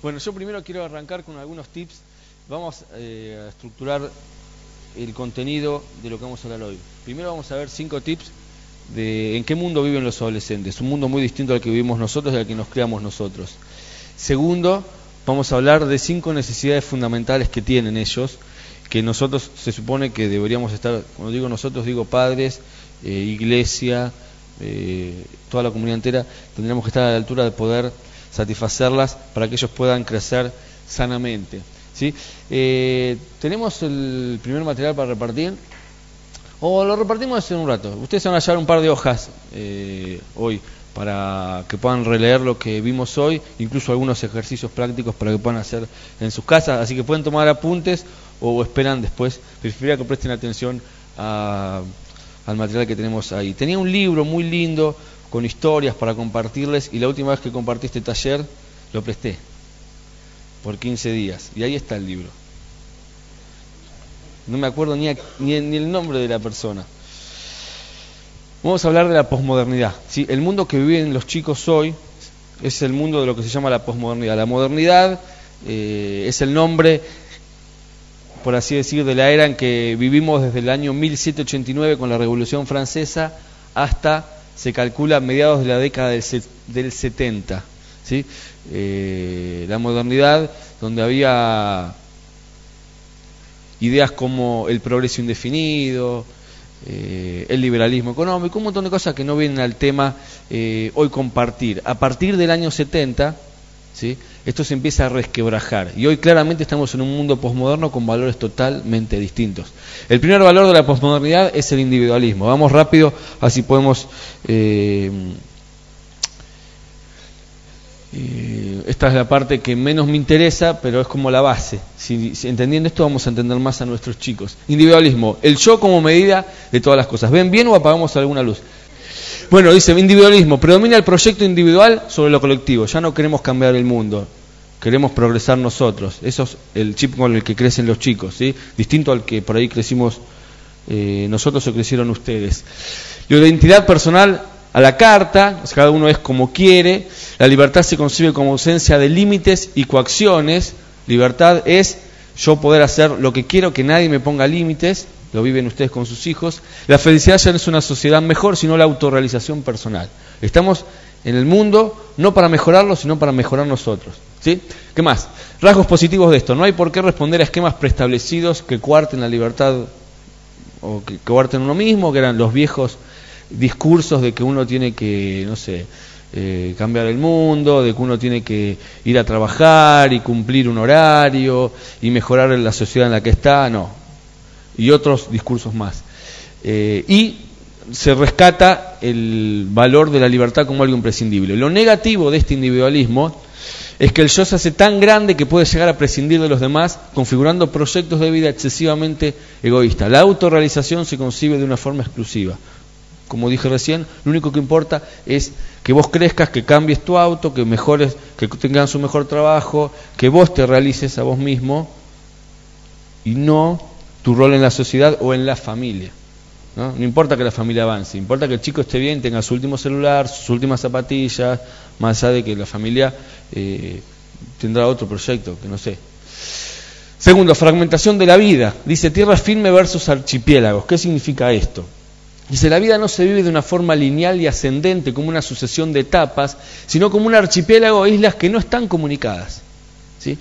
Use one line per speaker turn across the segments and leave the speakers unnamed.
Bueno, yo primero quiero arrancar con algunos tips. Vamos eh, a estructurar el contenido de lo que vamos a hablar hoy. Primero vamos a ver cinco tips de en qué mundo viven los adolescentes. Un mundo muy distinto al que vivimos nosotros y al que nos creamos nosotros. Segundo, vamos a hablar de cinco necesidades fundamentales que tienen ellos, que nosotros se supone que deberíamos estar, cuando digo nosotros, digo padres, eh, iglesia, eh, toda la comunidad entera, tendríamos que estar a la altura de poder satisfacerlas para que ellos puedan crecer sanamente. ¿sí? Eh, tenemos el primer material para repartir. O lo repartimos en un rato. Ustedes van a llevar un par de hojas eh, hoy para que puedan releer lo que vimos hoy, incluso algunos ejercicios prácticos para que puedan hacer en sus casas. Así que pueden tomar apuntes o esperan después. Preferiría que presten atención al material que tenemos ahí. Tenía un libro muy lindo con historias para compartirles y la última vez que compartí este taller lo presté por 15 días y ahí está el libro. No me acuerdo ni, ni, el nombre de la persona. Vamos a hablar de la posmodernidad. ¿sí? El mundo que viven los chicos hoy es el mundo de lo que se llama la posmodernidad. La modernidad eh, es el nombre, por así decir, de la era en que vivimos desde el año 1789 con la Revolución Francesa hasta se calcula a mediados de la década del, 70. ¿sí? Eh, la modernidad, donde había ideas como el progreso indefinido, eh, el liberalismo económico, un montón de cosas que no vienen al tema eh, hoy compartir. A partir del año 70, ¿sí? Esto se empieza a resquebrajar. Y hoy claramente estamos en un mundo posmoderno con valores totalmente distintos. El primer valor de la posmodernidad es el individualismo. Vamos rápido, así podemos... Eh, eh, esta es la parte que menos me interesa, pero es como la base. Si, entendiendo esto vamos a entender más a nuestros chicos. Individualismo, el yo como medida de todas las cosas. ¿Ven bien o apagamos alguna luz? Bueno, dice individualismo, predomina el proyecto individual sobre lo colectivo. Ya no queremos cambiar el mundo queremos progresar nosotros. Eso es el chip con el que crecen los chicos, ¿sí? distinto al que por ahí crecimos eh, nosotros o crecieron ustedes. La identidad personal a la carta, cada uno es como quiere, la libertad se concibe como ausencia de límites y coacciones, libertad es yo poder hacer lo que quiero, que nadie me ponga límites, lo viven ustedes con sus hijos. La felicidad ya no es una sociedad mejor, sino la autorrealización personal. Estamos en el mundo no para mejorarlo, sino para mejorar nosotros. ¿Sí? ¿Qué más? Rasgos positivos de esto. No hay por qué responder a esquemas preestablecidos que cuarten la libertad o que coarten uno mismo, que eran los viejos discursos de que uno tiene que, no sé, eh, cambiar el mundo, de que uno tiene que ir a trabajar y cumplir un horario y mejorar la sociedad en la que está, no. Y otros discursos más. Eh, y se rescata el valor de la libertad como algo imprescindible. Lo negativo de este individualismo es que el yo se hace tan grande que puede llegar a prescindir de los demás, configurando proyectos de vida excesivamente egoístas. La autorrealización se concibe de una forma exclusiva. Como dije recién, lo único que importa es que vos crezcas, que cambies tu auto, que mejores, que tengas un mejor trabajo, que vos te realices a vos mismo y no tu rol en la sociedad o en la familia. ¿no? no importa que la familia avance, importa que el chico esté bien, tenga su último celular, sus últimas zapatillas, más allá de que la familia eh, tendrá otro proyecto, que no sé. Segundo, fragmentación de la vida. Dice tierra firme versus archipiélagos. ¿Qué significa esto? Dice, la vida no se vive de una forma lineal y ascendente como una sucesión de etapas, sino como un archipiélago de islas que no están comunicadas. ¿sí?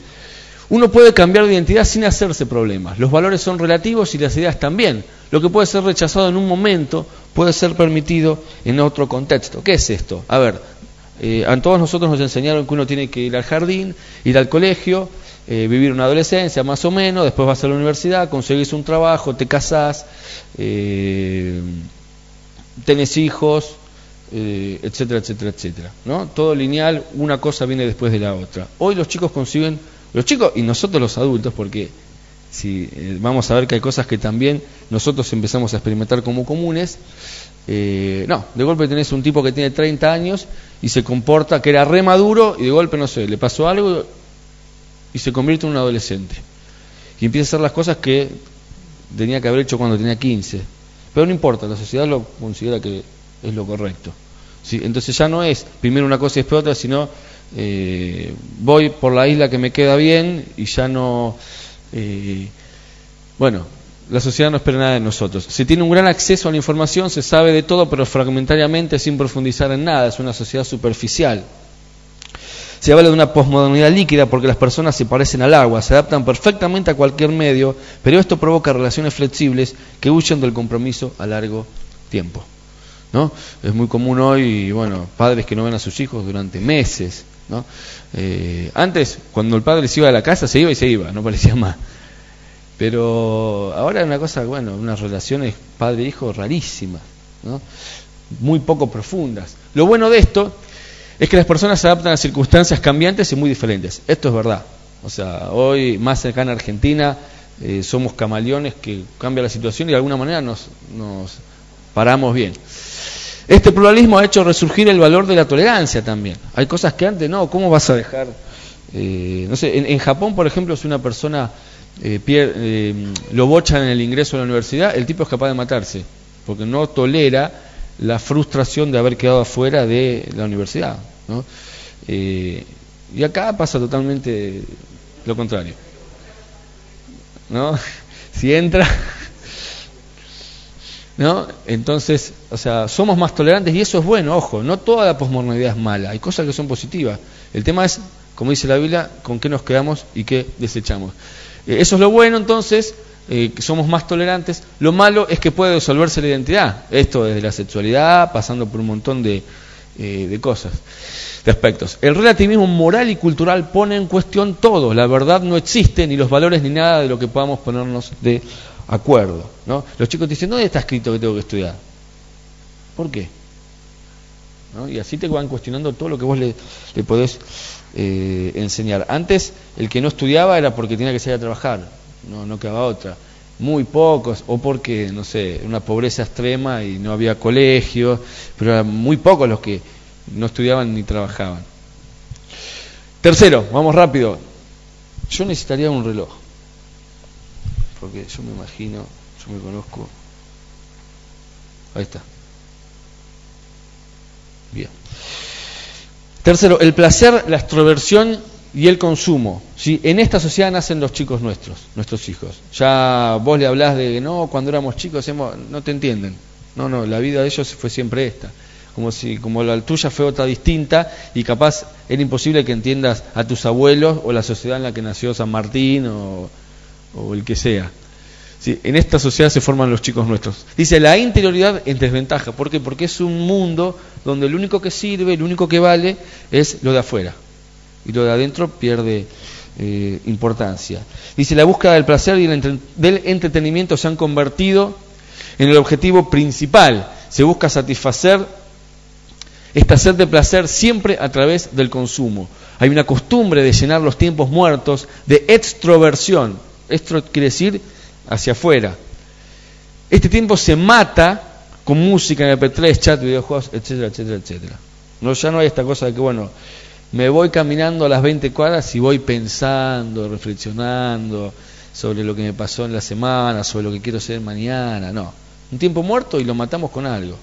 Uno puede cambiar de identidad sin hacerse problemas. Los valores son relativos y las ideas también. Lo que puede ser rechazado en un momento puede ser permitido en otro contexto. ¿Qué es esto? A ver, eh, a todos nosotros nos enseñaron que uno tiene que ir al jardín, ir al colegio, eh, vivir una adolescencia más o menos, después vas a la universidad, conseguís un trabajo, te casás, eh, tenés hijos, etcétera, etcétera, etcétera. ¿no? Todo lineal, una cosa viene después de la otra. Hoy los chicos consiguen, los chicos y nosotros los adultos, porque si vamos a ver que hay cosas que también nosotros empezamos a experimentar como comunes, eh, no, de golpe tenés un tipo que tiene 30 años y se comporta que era re maduro y de golpe, no sé, le pasó algo y se convierte en un adolescente. Y empieza a hacer las cosas que tenía que haber hecho cuando tenía 15. Pero no importa, la sociedad lo considera que es lo correcto. Entonces ya no es primero una cosa y después otra, sino eh, voy por la isla que me queda bien y ya no... Eh, bueno, la sociedad no espera nada de nosotros. Se tiene un gran acceso a la información, se sabe de todo, pero fragmentariamente, sin profundizar en nada. Es una sociedad superficial. Se habla de una posmodernidad líquida porque las personas se parecen al agua, se adaptan perfectamente a cualquier medio, pero esto provoca relaciones flexibles que huyen del compromiso a largo tiempo. ¿no? Es muy común hoy, bueno, padres que no ven a sus hijos durante meses. ¿no? Eh, antes, cuando el padre se iba a la casa, se iba y se iba, no parecía más. Pero ahora una cosa, bueno, unas relaciones padre-hijo rarísimas, ¿no? muy poco profundas. Lo bueno de esto es que las personas se adaptan a circunstancias cambiantes y muy diferentes. Esto es verdad. O sea, hoy, más acá en Argentina, eh, somos camaleones que cambia la situación y de alguna manera nos, nos paramos bien. Este pluralismo ha hecho resurgir el valor de la tolerancia también. Hay cosas que antes no, ¿cómo vas a dejar? Eh, no sé, en, Japón, por ejemplo, si una persona eh, eh, lo bochan en el ingreso a la universidad, el tipo es capaz de matarse, porque no tolera la frustración de haber quedado afuera de la universidad. ¿no? Eh, y acá pasa totalmente lo contrario. ¿No? Si entra, ¿no? Entonces, o sea, somos más tolerantes y eso es bueno, ojo, no toda la posmodernidad es mala, hay cosas que son positivas. El tema es, como dice la Biblia, con qué nos quedamos y qué desechamos. Eh, eso es lo bueno entonces, eh, que somos más tolerantes. Lo malo es que puede disolverse la identidad. Esto desde la sexualidad, pasando por un montón de, eh, de cosas, de aspectos. El relativismo moral y cultural pone en cuestión todo. La verdad no existe, ni los valores, ni nada de lo que podamos ponernos de acuerdo. ¿no? Los chicos dicen, ¿dónde está escrito que tengo que estudiar? ¿Por qué? Y así te van cuestionando todo lo que vos le, le podés eh, enseñar. Antes el que no estudiaba era porque tenía que salir a trabajar, no, no quedaba otra. Muy pocos, o porque, no sé, una pobreza extrema y no había colegio, pero eran muy pocos los que no estudiaban ni trabajaban. Tercero, vamos rápido. Yo necesitaría un reloj, porque yo me imagino, yo me conozco. Ahí está. Bien. Tercero, el placer, la extroversión y el consumo. ¿sí? En esta sociedad nacen los chicos nuestros, nuestros hijos. Ya vos le hablás de que no, cuando éramos chicos no te entienden. No, no, la vida de ellos fue siempre esta. Como si como la tuya fue otra distinta y capaz era imposible que entiendas a tus abuelos o la sociedad en la que nació San Martín o el que sea. En esta sociedad se forman los chicos nuestros. Dice, la interioridad en desventaja. ¿Por qué? Porque es un mundo donde lo único que sirve, lo único que vale es lo de afuera. Y lo de adentro pierde eh, importancia. Dice, la búsqueda del placer y del entretenimiento se han convertido en el objetivo principal. Se busca satisfacer esta sed de placer siempre a través del consumo. Hay una costumbre de llenar los tiempos muertos de extroversión. Esto quiere decir hacia afuera. Este tiempo se mata con música en MP3, chat, videojuegos, etcétera, etcétera, etcétera. No, ya no hay esta cosa de que, bueno, me voy caminando a las 20 cuadras y voy pensando, reflexionando sobre lo que me pasó en la semana, sobre lo que quiero ser mañana. No, un tiempo muerto y lo matamos con algo,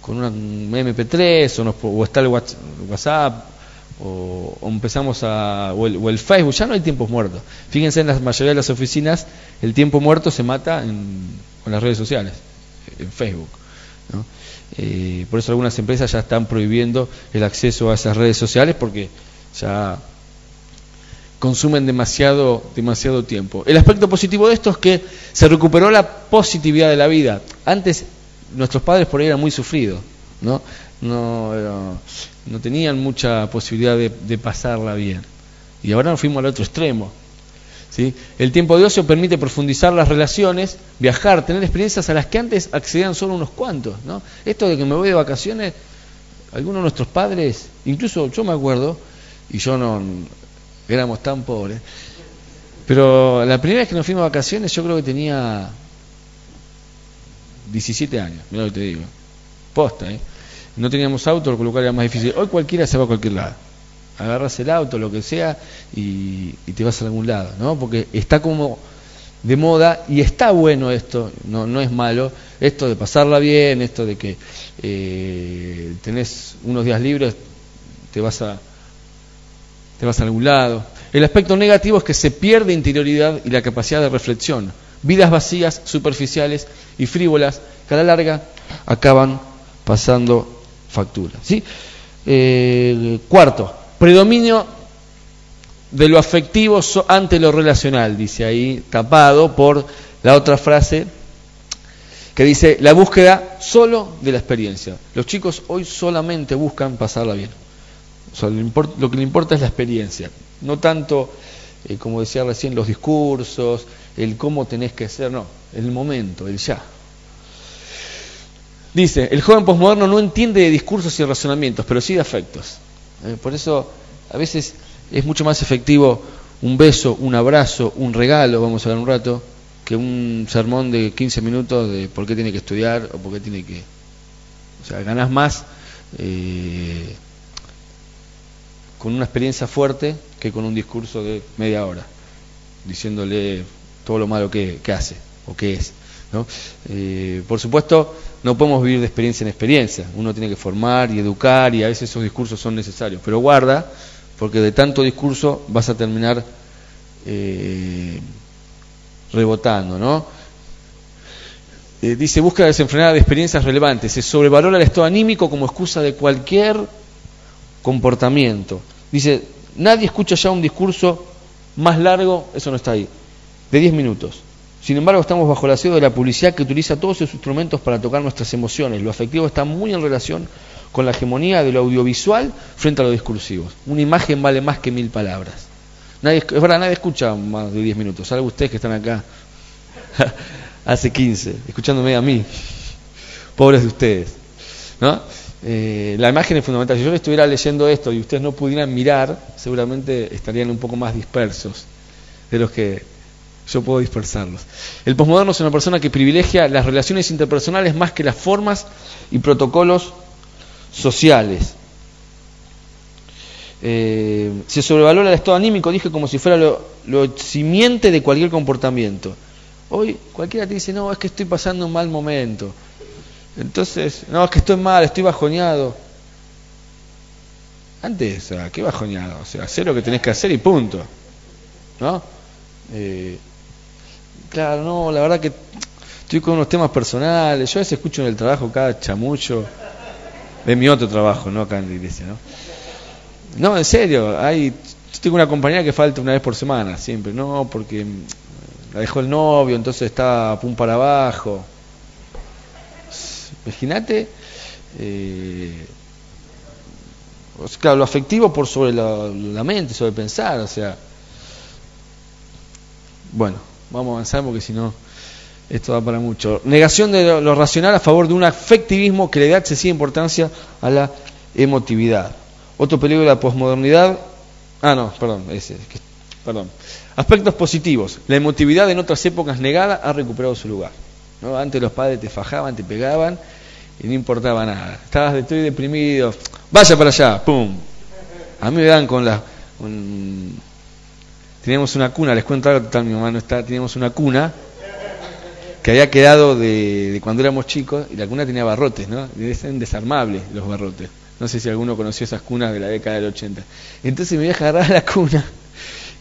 con un MP3 o, o está el WhatsApp o, empezamos a o el, Facebook, ya no hay tiempos muertos. Fíjense en la mayoría de las oficinas, el tiempo muerto se mata en, con las redes sociales, en Facebook. Eh, por eso algunas empresas ya están prohibiendo el acceso a esas redes sociales porque ya consumen demasiado, demasiado tiempo. El aspecto positivo de esto es que se recuperó la positividad de la vida. Antes nuestros padres por ahí eran muy sufridos, ¿no? no, no tenían mucha posibilidad de, pasarla bien. Y ahora nos fuimos al otro extremo. ¿sí? El tiempo de ocio permite profundizar las relaciones, viajar, tener experiencias a las que antes accedían solo unos cuantos. ¿no? Esto de que me voy de vacaciones, algunos de nuestros padres, incluso yo me acuerdo, y yo no éramos tan pobres, pero la primera vez que nos fuimos de vacaciones yo creo que tenía 17 años, mira lo que te digo. Posta, ¿eh? No teníamos auto, lo cual era más difícil. Hoy cualquiera se va a cualquier lado. Agarras el auto, lo que sea, y, te vas a algún lado, ¿no? Porque está como de moda y está bueno esto, no, no es malo, esto de pasarla bien, esto de que eh, tenés unos días libres, te vas a, te vas a algún lado. El aspecto negativo es que se pierde interioridad y la capacidad de reflexión. Vidas vacías, superficiales y frívolas que a la larga acaban pasando factura. ¿sí? Eh, cuarto, predominio de lo afectivo ante lo relacional, dice ahí, tapado por la otra frase que dice la búsqueda solo de la experiencia. Los chicos hoy solamente buscan pasarla bien. lo, que le importa es la experiencia, no tanto, eh, como decía recién, los discursos, el cómo tenés que ser, no, el momento, el ya. Dice, el joven posmoderno no entiende de discursos y razonamientos, pero sí de afectos. Eh, por eso a veces es mucho más efectivo un beso, un abrazo, un regalo, vamos a ver un rato, que un sermón de 15 minutos de por qué tiene que estudiar o por qué tiene que... O sea, ganas más eh, con una experiencia fuerte que con un discurso de media hora, diciéndole todo lo malo que, hace o que es. ¿no? Eh, por supuesto, no podemos vivir de experiencia en experiencia, uno tiene que formar y educar y a veces esos discursos son necesarios, pero guarda, porque de tanto discurso vas a terminar... Eh, rebotando, ¿no? Eh, dice, busca desenfrenada de experiencias relevantes. Se sobrevalora el estado anímico como excusa de cualquier comportamiento. Dice, nadie escucha ya un discurso más largo, eso no está ahí, de 10 minutos. Sin embargo, estamos bajo la asedio de la publicidad que utiliza todos sus instrumentos para tocar nuestras emociones. Lo afectivo está muy en relación con la hegemonía de lo audiovisual frente a lo discursivo. Una imagen vale más que mil palabras. Nadie, es verdad, nadie escucha más de 10 minutos, salvo ustedes que están acá hace 15, escuchándome a mí. Pobres de ustedes. Eh, la imagen es fundamental. Si yo estuviera leyendo esto y ustedes no pudieran mirar, seguramente estarían un poco más dispersos de los que yo puedo dispersarlos. El posmoderno es una persona que privilegia las relaciones interpersonales más que las formas y protocolos sociales. Eh, se sobrevalora el estado anímico, dije, como si fuera lo, lo, simiente de cualquier comportamiento. Hoy cualquiera te dice, no, es que estoy pasando un mal momento. Entonces, no, es que estoy mal, estoy bajoneado. Antes, ¿qué bajoneado? O sea, hacer lo que tenés que hacer y punto. ¿No? Eh, claro, no, la verdad que estoy con unos temas personales. Yo a veces escucho en el trabajo cada chamucho. de mi otro trabajo, ¿no? Acá en la iglesia, ¿no? No, en serio, hay, yo tengo una compañera que falta una vez por semana, siempre, no, porque la dejó el novio, entonces está pum para abajo. Imagínate, eh, claro, lo afectivo por sobre la, mente, sobre pensar, o sea, bueno, vamos a avanzar porque si no, esto da para mucho. Negación de lo, lo racional a favor de un afectivismo que le da excesiva importancia a la emotividad. Otro peligro de la posmodernidad. Ah, no, perdón, ese, perdón. Aspectos positivos. La emotividad en otras épocas negada ha recuperado su lugar. ¿no? Antes los padres te fajaban, te pegaban y no importaba nada. Estabas, estoy deprimido, vaya para allá, ¡pum! A mí me dan con la... Teníamos una cuna, les cuento algo total, mi mamá no está, teníamos una cuna que había quedado de, cuando éramos chicos y la cuna tenía barrotes, ¿no? Eran desarmables los barrotes. No sé si alguno conoció esas cunas de la década del 80. Entonces mi vieja agarraba la cuna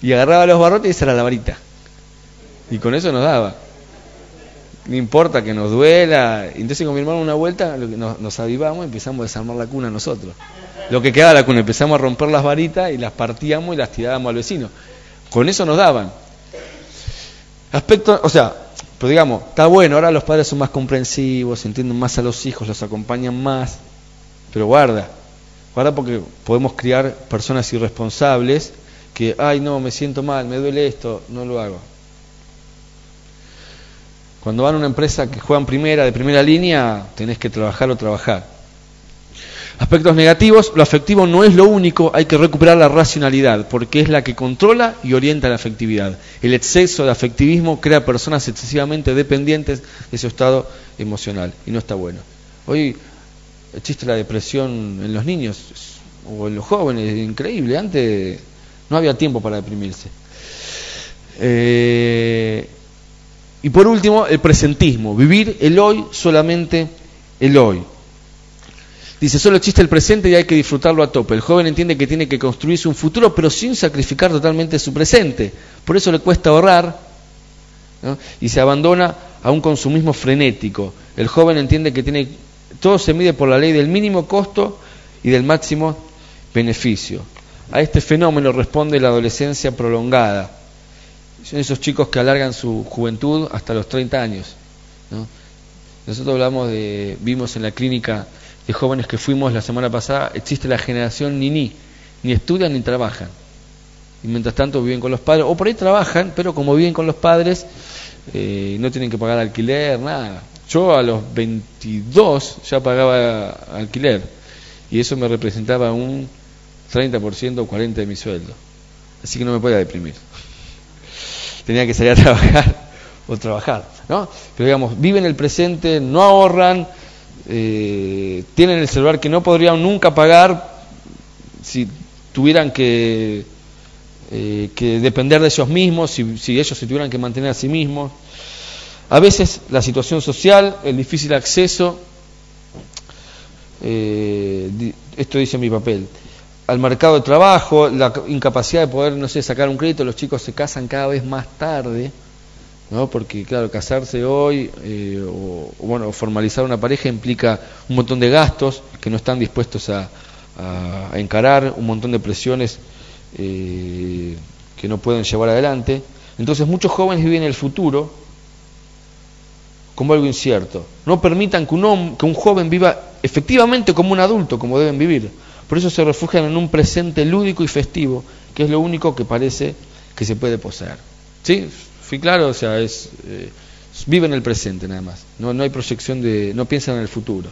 y agarraba los barrotes y esa era la varita. Y con eso nos daba. No importa que nos duela. Entonces con mi hermano una vuelta nos, nos avivamos y empezamos a desarmar la cuna nosotros. Lo que quedaba la cuna, empezamos a romper las varitas y las partíamos y las tirábamos al vecino. Con eso nos daban. Aspecto, o sea, pero digamos, está bueno, ahora los padres son más comprensivos, entienden más a los hijos, los acompañan más. Pero guarda, guarda porque podemos criar personas irresponsables que, ay no, me siento mal, me duele esto, no lo hago. Cuando van a una empresa que juegan primera, de primera línea, tenés que trabajar o trabajar. Aspectos negativos, lo afectivo no es lo único, hay que recuperar la racionalidad, porque es la que controla y orienta la afectividad. El exceso de afectivismo crea personas excesivamente dependientes de su estado emocional, y no está bueno. Hoy existe la depresión en los niños o en los jóvenes, es increíble. Antes no había tiempo para deprimirse. Eh, y por último, el presentismo, vivir el hoy solamente el hoy. Dice, solo existe el presente y hay que disfrutarlo a tope. El joven entiende que tiene que construirse un futuro, pero sin sacrificar totalmente su presente. Por eso le cuesta ahorrar y se abandona a un consumismo frenético. El joven entiende que tiene, todo se mide por la ley del mínimo costo y del máximo beneficio. A este fenómeno responde la adolescencia prolongada. Son esos chicos que alargan su juventud hasta los 30 años. Nosotros hablamos de, vimos en la clínica de jóvenes que fuimos la semana pasada, existe la generación ni ni, ni estudian ni trabajan. Y mientras tanto viven con los padres, o por ahí trabajan, pero como viven con los padres, eh, no tienen que pagar alquiler, nada. Yo a los 22 ya pagaba alquiler y eso me representaba un 30% o 40% de mi sueldo. Así que no me podía deprimir. Tenía que salir a trabajar o trabajar, ¿no? Pero digamos, viven el presente, no ahorran, eh, tienen el celular que no podrían nunca pagar si tuvieran que, eh, que depender de ellos mismos, si, si, ellos se tuvieran que mantener a sí mismos. A veces la situación social, el difícil acceso, eh, esto dice mi papel, al mercado de trabajo, la incapacidad de poder, no sé, sacar un crédito, los chicos se casan cada vez más tarde ¿no? porque claro, casarse hoy eh, o, bueno, formalizar una pareja implica un montón de gastos que no están dispuestos a, encarar, un montón de presiones eh, que no pueden llevar adelante. Entonces muchos jóvenes viven el futuro como algo incierto. No permitan que un, que un joven viva efectivamente como un adulto, como deben vivir. Por eso se refugian en un presente lúdico y festivo, que es lo único que parece que se puede poseer. ¿Sí? Fui claro, o sea, es eh, vive en el presente nada más. No, no hay proyección de, no piensan en el futuro.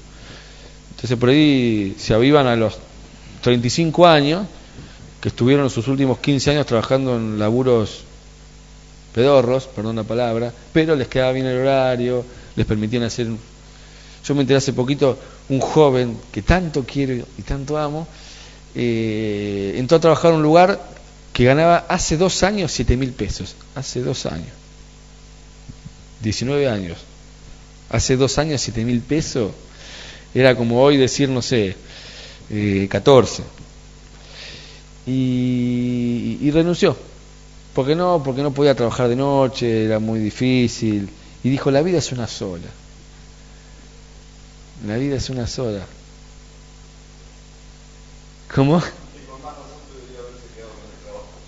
Entonces por ahí se avivan a los 35 años, que estuvieron sus últimos 15 años trabajando en laburos pedorros, perdón la palabra, pero les quedaba bien el horario, les permitían hacer... Yo me enteré hace poquito, un joven que tanto quiero y tanto amo, eh, entró a trabajar en un lugar que ganaba hace dos años siete mil pesos. Hace dos años. 19 años. Hace dos años siete mil pesos. Era como hoy decir, no sé, eh, 14. Y, y renunció. ¿Por qué no? Porque no podía trabajar de noche, era muy difícil. Y dijo, la vida es una sola. La vida es una sola. ¿Cómo?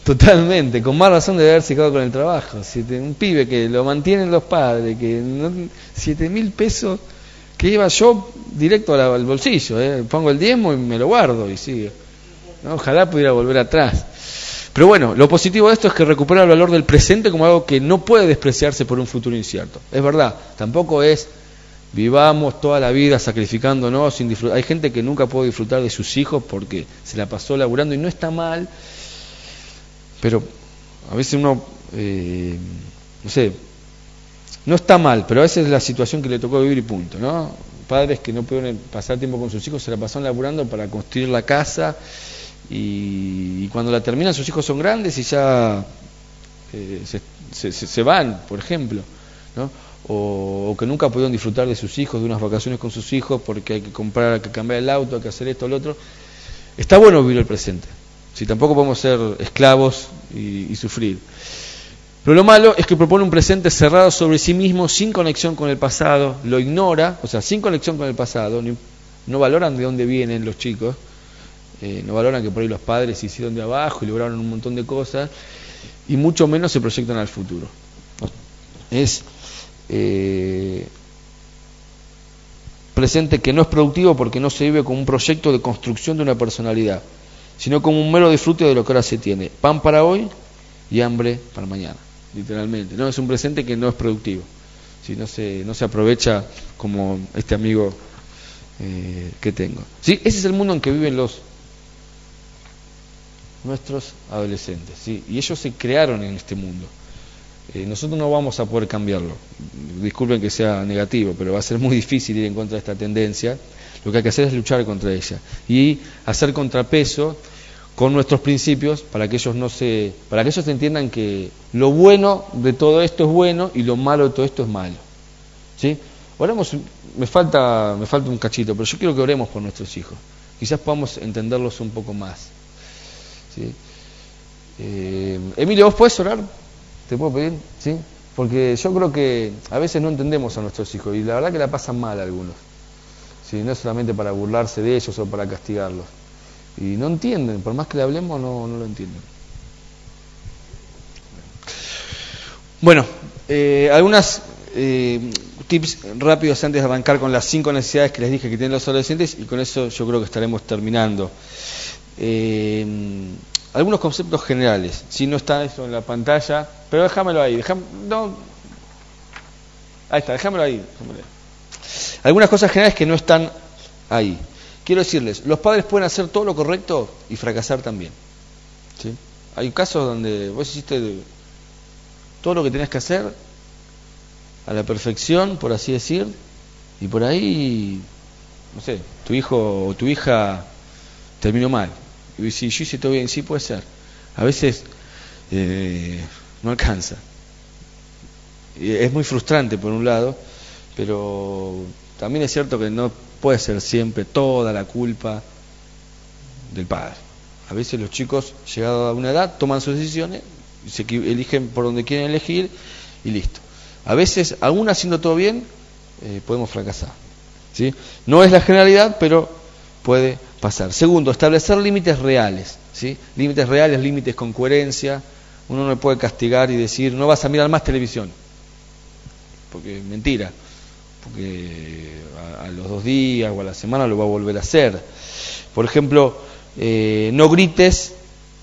Totalmente, con más razón debe haberse quedado con el trabajo. un pibe que lo mantienen los padres, que no, siete mil pesos que iba yo directo al, bolsillo, ¿eh? pongo el diezmo y me lo guardo y sigue. Ojalá pudiera volver atrás. Pero bueno, lo positivo de esto es que recupera el valor del presente como algo que no puede despreciarse por un futuro incierto. Es verdad, tampoco es vivamos toda la vida sacrificándonos sin disfrutar. Hay gente que nunca puede disfrutar de sus hijos porque se la pasó laburando y no está mal pero a veces uno, eh, no sé, no está mal, pero a veces es la situación que le tocó vivir y punto, ¿no? Padres que no pueden pasar tiempo con sus hijos se la pasan laburando para construir la casa y, cuando la terminan sus hijos son grandes y ya eh, se, se, van, por ejemplo, ¿no? O, que nunca pudieron disfrutar de sus hijos, de unas vacaciones con sus hijos porque hay que comprar, hay que cambiar el auto, hay que hacer esto, o lo otro. Está bueno vivir el presente. Si tampoco podemos ser esclavos y, sufrir. Pero lo malo es que propone un presente cerrado sobre sí mismo, sin conexión con el pasado, lo ignora, o sea, sin conexión con el pasado, no valoran de dónde vienen los chicos, eh, no valoran que por ahí los padres se hicieron de abajo y lograron un montón de cosas, y mucho menos se proyectan al futuro. Es eh, presente que no es productivo porque no se vive como un proyecto de construcción de una personalidad sino como un mero disfrute de lo que ahora se tiene. Pan para hoy y hambre para mañana, literalmente. No es un presente que no es productivo, si no se, no se aprovecha como este amigo eh, que tengo. ¿Sí? Ese es el mundo en que viven los nuestros adolescentes, ¿sí? y ellos se crearon en este mundo. Eh, nosotros no vamos a poder cambiarlo. Disculpen que sea negativo, pero va a ser muy difícil ir en contra de esta tendencia. Lo que hay que hacer es luchar contra ella y hacer contrapeso con nuestros principios para que ellos no se para que ellos entiendan que lo bueno de todo esto es bueno y lo malo de todo esto es malo. ¿Sí? Oremos, me falta, me falta un cachito, pero yo quiero que oremos por nuestros hijos. Quizás podamos entenderlos un poco más. ¿sí? Eh, Emilio, ¿vos puedes orar? ¿Te puedo pedir? ¿Sí? Porque yo creo que a veces no entendemos a nuestros hijos y la verdad que la pasan mal algunos. ¿sí? No es solamente para burlarse de ellos o para castigarlos. Y no entienden, por más que le hablemos, no, no lo entienden. Bueno, eh, algunas eh, tips rápidos antes de arrancar con las cinco necesidades que les dije que tienen los adolescentes y con eso yo creo que estaremos terminando. Eh, algunos conceptos generales, si no está eso en la pantalla, pero déjamelo ahí, no, ahí está, déjamelo ahí, déjamelo ahí. Algunas cosas generales que no están ahí. Quiero decirles, los padres pueden hacer todo lo correcto y fracasar también. Hay casos donde vos hiciste todo lo que tenías que hacer a la perfección, por así decir, y por ahí, no sé, tu hijo o tu hija terminó mal. Y si yo hice todo bien, sí puede ser. A veces eh, no alcanza. Es muy frustrante por un lado, pero también es cierto que no puede ser siempre toda la culpa del padre. A veces los chicos, llegados a una edad, toman sus decisiones, se eligen por donde quieren elegir y listo. A veces, aún haciendo todo bien, eh, podemos fracasar. ¿sí? No es la generalidad, pero puede pasar. Segundo, establecer límites reales. ¿sí? Límites reales, límites con coherencia. Uno no puede castigar y decir, no vas a mirar más televisión. Porque mentira. Porque a, los dos días o a la semana lo va a volver a hacer. Por ejemplo, eh, no grites.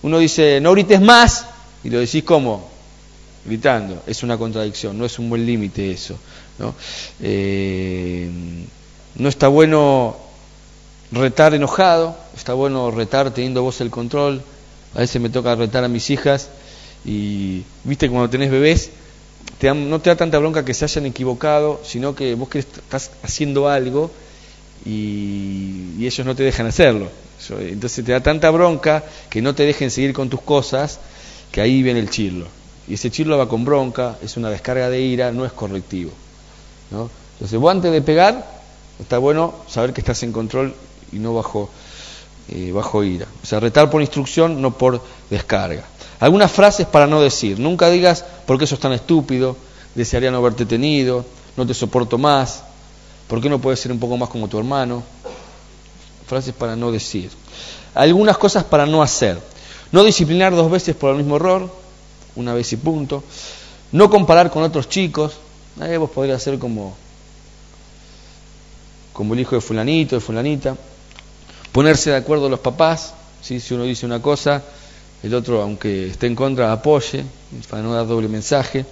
Uno dice, no grites más. Y lo decís como, gritando. Es una contradicción, no es un buen límite eso. ¿no? Eh, no está bueno retar enojado, está bueno retar teniendo vos el control. A veces me toca retar a mis hijas y, viste, cuando tenés bebés, te no te da tanta bronca que se hayan equivocado, sino que vos estás haciendo algo y, y ellos no te dejan hacerlo. Entonces te da tanta bronca que no te dejen seguir con tus cosas, que ahí viene el chirlo. Y ese chirlo va con bronca, es una descarga de ira, no es correctivo. ¿no? Entonces vos antes de pegar, está bueno saber que estás en control y no bajo, eh, bajo ira. O sea, retar por instrucción, no por descarga. Algunas frases para no decir. Nunca digas, porque eso es tan estúpido, desearía no haberte tenido, no te soporto más, ¿por qué no puedes ser un poco más como tu hermano? Frases para no decir. Algunas cosas para no hacer. No disciplinar dos veces por el mismo error, una vez y punto. No comparar con otros chicos. Eh, vos podrías ser como, como el hijo de fulanito, de fulanita. Ponerse de acuerdo los papás. ¿sí? Si uno dice una cosa, el otro, aunque esté en contra, apoye, para no dar doble mensaje.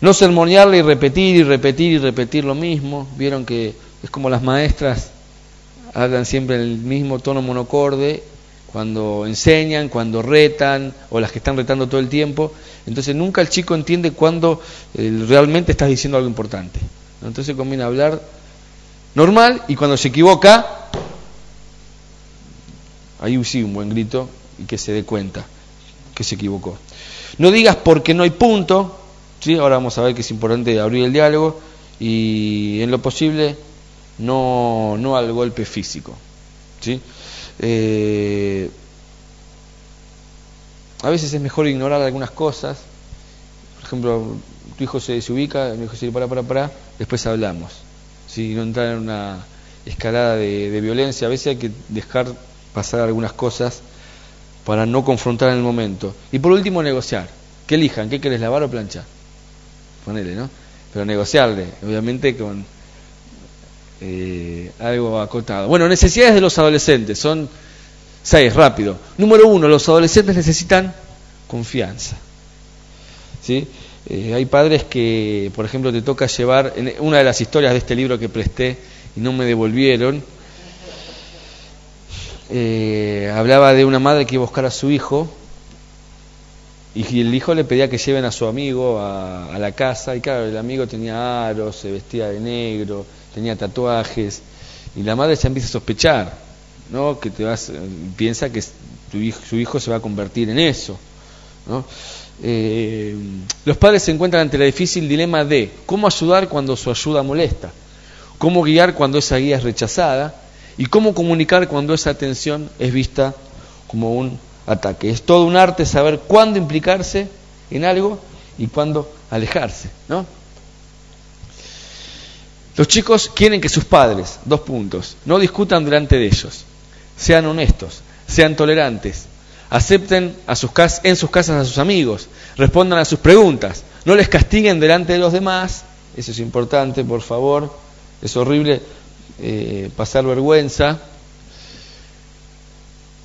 No sermonearle y repetir y repetir y repetir lo mismo. Vieron que es como las maestras hablan siempre en el mismo tono monocorde cuando enseñan, cuando retan, o las que están retando todo el tiempo. Entonces nunca el chico entiende cuando eh, realmente estás diciendo algo importante. Entonces conviene hablar normal y cuando se equivoca, ahí sí un buen grito y que se dé cuenta que se equivocó. No digas porque no hay punto, ¿sí? ahora vamos a ver que es importante abrir el diálogo y en lo posible no, no al golpe físico. ¿sí? Eh, a veces es mejor ignorar algunas cosas. Por ejemplo, tu hijo se desubica, mi hijo se dice para, para, para, después hablamos. Si no entrar en una escalada de, violencia, a veces hay que dejar pasar algunas cosas para no confrontar en el momento. Y por último, negociar. Que elijan, ¿qué querés, lavar o planchar? Ponele, ¿no? Pero negociarle, obviamente con eh, algo acotado. Bueno, necesidades de los adolescentes son seis, rápido. Número uno, los adolescentes necesitan confianza. ¿Sí? Eh, hay padres que, por ejemplo, te toca llevar, una de las historias de este libro que presté y no me devolvieron, eh, hablaba de una madre que iba a buscar a su hijo y el hijo le pedía que lleven a su amigo a, la casa y claro, el amigo tenía aros, se vestía de negro, tenía tatuajes, y la madre ya empieza a sospechar, ¿no? Que te vas, piensa que tu hijo, su hijo se va a convertir en eso, ¿no? eh, los padres se encuentran ante el difícil dilema de cómo ayudar cuando su ayuda molesta, cómo guiar cuando esa guía es rechazada y cómo comunicar cuando esa atención es vista como un ataque. Es todo un arte saber cuándo implicarse en algo y cuándo alejarse, ¿no? Los chicos quieren que sus padres, dos puntos, no discutan delante de ellos, sean honestos, sean tolerantes, acepten a sus en sus casas a sus amigos, respondan a sus preguntas, no les castiguen delante de los demás, eso es importante, por favor, es horrible eh, pasar vergüenza.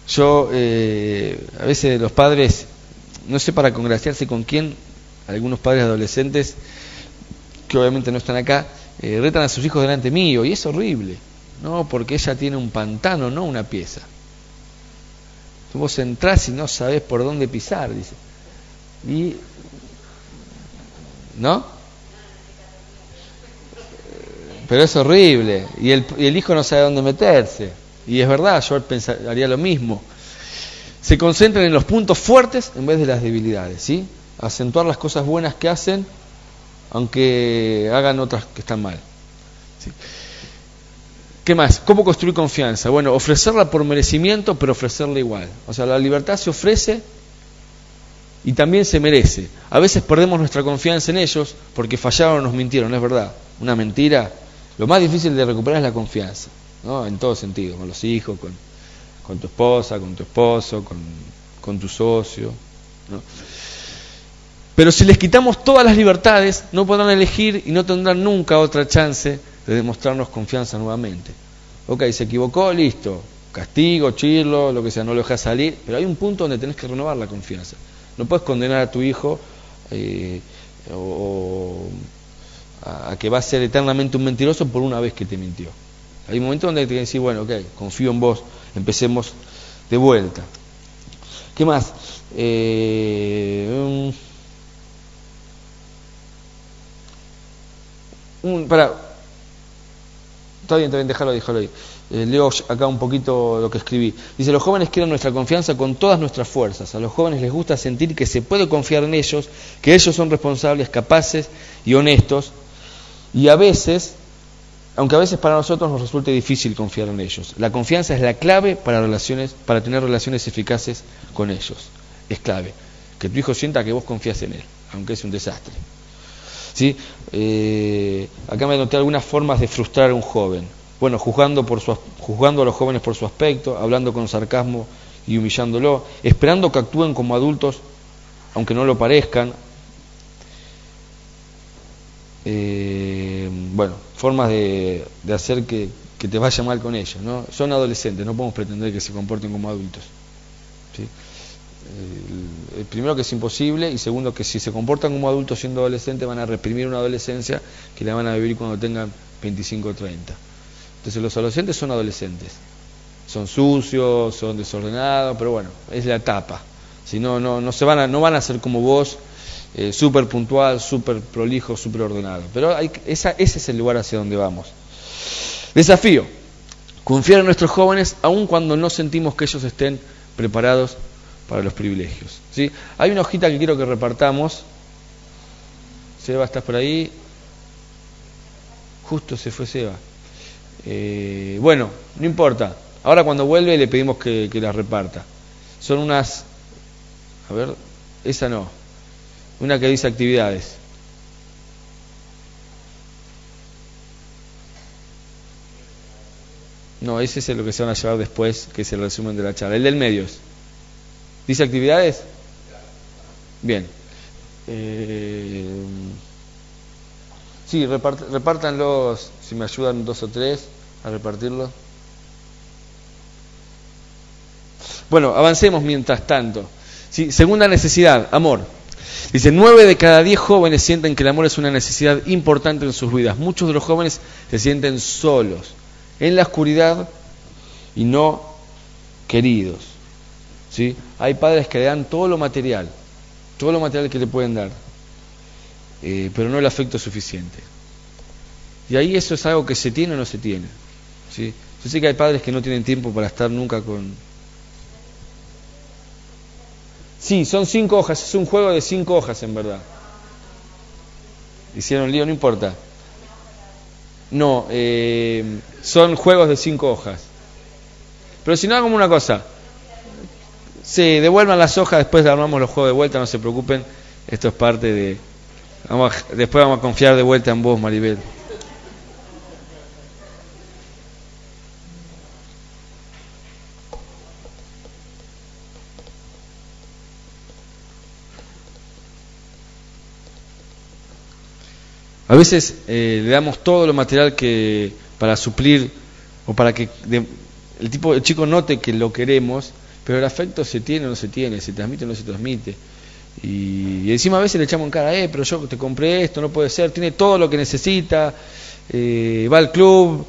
Yo, eh, a veces los padres, no sé para congraciarse con quién, algunos padres adolescentes, que obviamente no están acá, eh, retan a sus hijos delante mío, y es horrible, ¿no? Porque ella tiene un pantano, no una pieza. Vos entrás y no sabés por dónde pisar, dice. Y. ¿No? Pero es horrible. Y el, hijo no sabe dónde meterse. Y es verdad, yo pensaría lo mismo. Se concentran en los puntos fuertes en vez de las debilidades, ¿sí? Acentuar las cosas buenas que hacen, aunque hagan otras que están mal. ¿sí? ¿Qué más? ¿Cómo construir confianza? Bueno, ofrecerla por merecimiento, pero ofrecerla igual. O sea, la libertad se ofrece y también se merece. A veces perdemos nuestra confianza en ellos porque fallaron o nos mintieron, es verdad. Una mentira, lo más difícil de recuperar es la confianza, ¿no? En todo sentido, con los hijos, con, con tu esposa, con tu esposo, con, con tu socio. ¿no? Pero si les quitamos todas las libertades, no podrán elegir y no tendrán nunca otra chance de demostrarnos confianza nuevamente. Ok, se equivocó, listo. Castigo, chirlo, lo que sea, no lo dejas salir. Pero hay un punto donde tenés que renovar la confianza. No puedes condenar a tu hijo eh, o, a, que va a ser eternamente un mentiroso por una vez que te mintió. Hay un momento donde tienes que decir, bueno, ok, confío en vos, empecemos de vuelta. ¿Qué más? Eh, un, para, Está bien, está déjalo, déjalo ahí. Eh, leo acá un poquito lo que escribí. Dice, los jóvenes quieren nuestra confianza con todas nuestras fuerzas. A los jóvenes les gusta sentir que se puede confiar en ellos, que ellos son responsables, capaces y honestos. Y a veces, aunque a veces para nosotros nos resulte difícil confiar en ellos, la confianza es la clave para, relaciones, para tener relaciones eficaces con ellos. Es clave. Que tu hijo sienta que vos confías en él, aunque es un desastre. ¿sí? Eh, acá me noté algunas formas de frustrar a un joven. Bueno, juzgando, juzgando a los jóvenes por su aspecto, hablando con sarcasmo y humillándolo, esperando que actúen como adultos, aunque no lo parezcan. Eh, bueno, formas de, hacer que, que, te vaya mal con ellos. ¿no? Son adolescentes, no podemos pretender que se comporten como adultos. ¿sí? el primero que es imposible y segundo que si se comportan como adultos siendo adolescentes van a reprimir una adolescencia que la van a vivir cuando tengan 25 o 30. Entonces los adolescentes son adolescentes, son sucios, son desordenados, pero bueno, es la etapa. Si no, no, no, se van a, no van a ser como vos, eh, súper puntual, súper prolijo, súper ordenado. Pero hay, esa, ese es el lugar hacia donde vamos. Desafío, confiar en nuestros jóvenes aun cuando no sentimos que ellos estén preparados para los privilegios. ¿sí? Hay una hojita que quiero que repartamos. Seba, ¿estás por ahí? Justo se fue Seba. Eh, bueno, no importa. Ahora cuando vuelve le pedimos que, que las reparta. Son unas... A ver, esa no. Una que dice actividades. No, ese es lo que se van a llevar después, que es el resumen de la charla. El del medio es. ¿Dice actividades? Bien. Eh, sí, repártanlos, si me ayudan dos o tres a repartirlos. Bueno, avancemos mientras tanto. Sí, segunda necesidad, amor. Dice, nueve de cada diez jóvenes sienten que el amor es una necesidad importante en sus vidas. Muchos de los jóvenes se sienten solos, en la oscuridad y no queridos. ¿sí? Hay padres que le dan todo lo material, todo lo material que le pueden dar, eh, pero no el afecto suficiente. Y ahí eso es algo que se tiene o no se tiene. ¿sí? Yo sé que hay padres que no tienen tiempo para estar nunca con... Sí, son cinco hojas, es un juego de cinco hojas en verdad. Hicieron lío, no importa. No, eh, son juegos de cinco hojas. Pero si no, hagamos una cosa. Sí, devuelvan las hojas, después armamos los juegos de vuelta, no se preocupen. Esto es parte de... Vamos después vamos a confiar de vuelta en vos, Maribel. A veces eh, le damos todo lo material que para suplir o para que el tipo el chico note que lo queremos, pero el afecto se tiene o no se tiene, se transmite o no se transmite. Y, encima a veces le echamos en cara, eh, pero yo te compré esto, no puede ser, tiene todo lo que necesita, eh, va al club,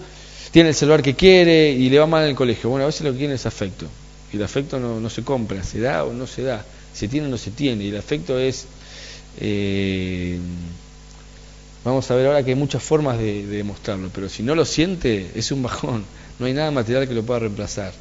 tiene el celular que quiere y le va mal en el colegio. Bueno, a veces lo que quiere es afecto. Y el afecto no, no se compra, se da o no se da, se tiene o no se tiene. Y el afecto es... Eh, Vamos a ver ahora que hay muchas formas de, demostrarlo, pero si no lo siente, es un bajón. No hay nada material que lo pueda reemplazar.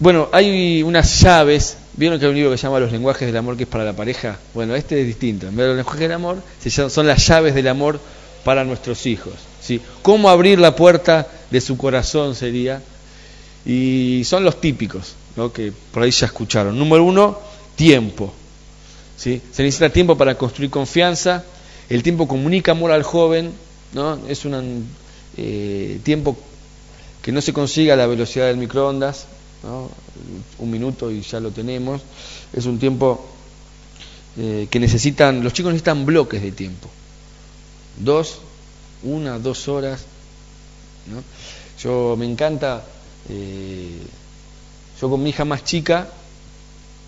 Bueno, hay unas llaves. ¿Vieron que hay un libro que se llama Los lenguajes del amor que es para la pareja? Bueno, este es distinto. En vez de los lenguajes del amor, son las llaves del amor para nuestros hijos. ¿sí? ¿Cómo abrir la puerta de su corazón sería? Y son los típicos, ¿no? que por ahí ya escucharon. Número uno, tiempo. Se necesita tiempo para construir confianza, el tiempo comunica amor al joven, ¿no? es un eh, tiempo que no se consigue a la velocidad del microondas, un minuto y ya lo tenemos, es un tiempo eh, que necesitan, los chicos necesitan bloques de tiempo, dos, una, dos horas, yo me encanta, eh, yo con mi hija más chica,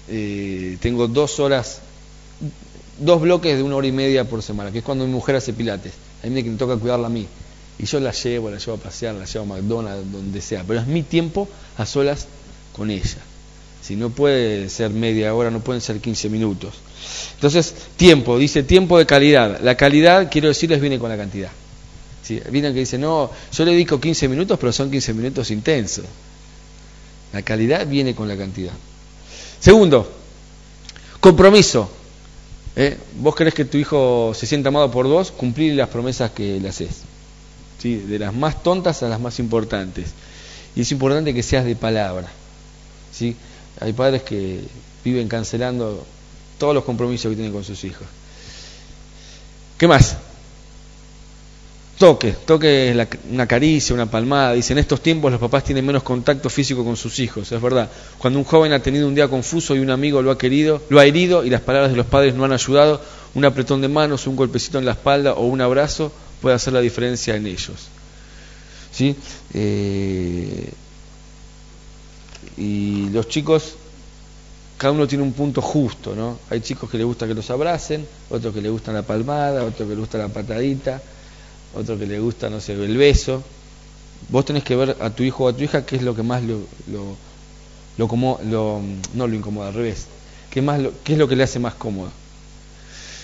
tengo dos horas dos bloques de una hora y media por semana, que es cuando mi mujer hace pilates. A mí me toca cuidarla a mí. Y yo la llevo, la llevo a pasear, la llevo a McDonald's, donde sea. Pero es mi tiempo a solas con ella. Si no puede ser media hora, no pueden ser 15 minutos. Entonces, tiempo, dice tiempo de calidad. La calidad, quiero decirles, viene con la cantidad. ¿Sí? Vienen que dice no, yo le dedico 15 minutos, pero son 15 minutos intensos. La calidad viene con la cantidad. Segundo, compromiso. ¿Eh? Vos querés que tu hijo se sienta amado por vos, cumplir las promesas que le haces. ¿Sí? De las más tontas a las más importantes. Y es importante que seas de palabra. ¿Sí? Hay padres que viven cancelando todos los compromisos que tienen con sus hijos. ¿Qué más? Toque, toque es una caricia, una palmada. Dice, en estos tiempos los papás tienen menos contacto físico con sus hijos, es verdad. Cuando un joven ha tenido un día confuso y un amigo lo ha querido, lo ha herido y las palabras de los padres no han ayudado, un apretón de manos, un golpecito en la espalda o un abrazo puede hacer la diferencia en ellos. ¿Sí? Eh, y los chicos, cada uno tiene un punto justo, ¿no? Hay chicos que les gusta que los abracen, otros que les gusta la palmada, otros que les gusta la patadita otro que le gusta, no sé, el beso. Vos tenés que ver a tu hijo o a tu hija qué es lo que más lo, lo, como, lo no lo incomoda, al revés. ¿Qué, más ¿Qué es lo que le hace más cómodo?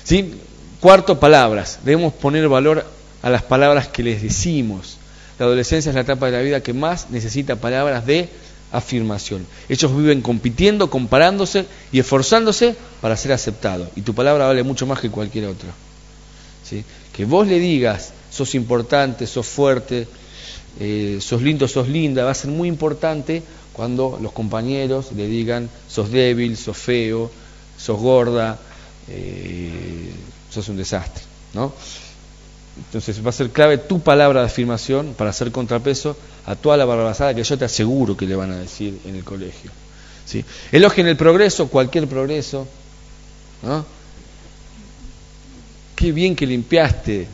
¿Sí? Cuarto, palabras. Debemos poner valor a las palabras que les decimos. La adolescencia es la etapa de la vida que más necesita palabras de afirmación. Ellos viven compitiendo, comparándose y esforzándose para ser aceptados. Y tu palabra vale mucho más que cualquier otra. ¿Sí? Que vos le digas sos importante, sos fuerte, eh, sos lindo, sos linda, va a ser muy importante cuando los compañeros le digan sos débil, sos feo, sos gorda, eh, sos un desastre, ¿no? Entonces va a ser clave tu palabra de afirmación para hacer contrapeso a toda la barbazada que yo te aseguro que le van a decir en el colegio. ¿sí? Elogien el progreso, cualquier progreso. ¿no? Qué bien que limpiaste,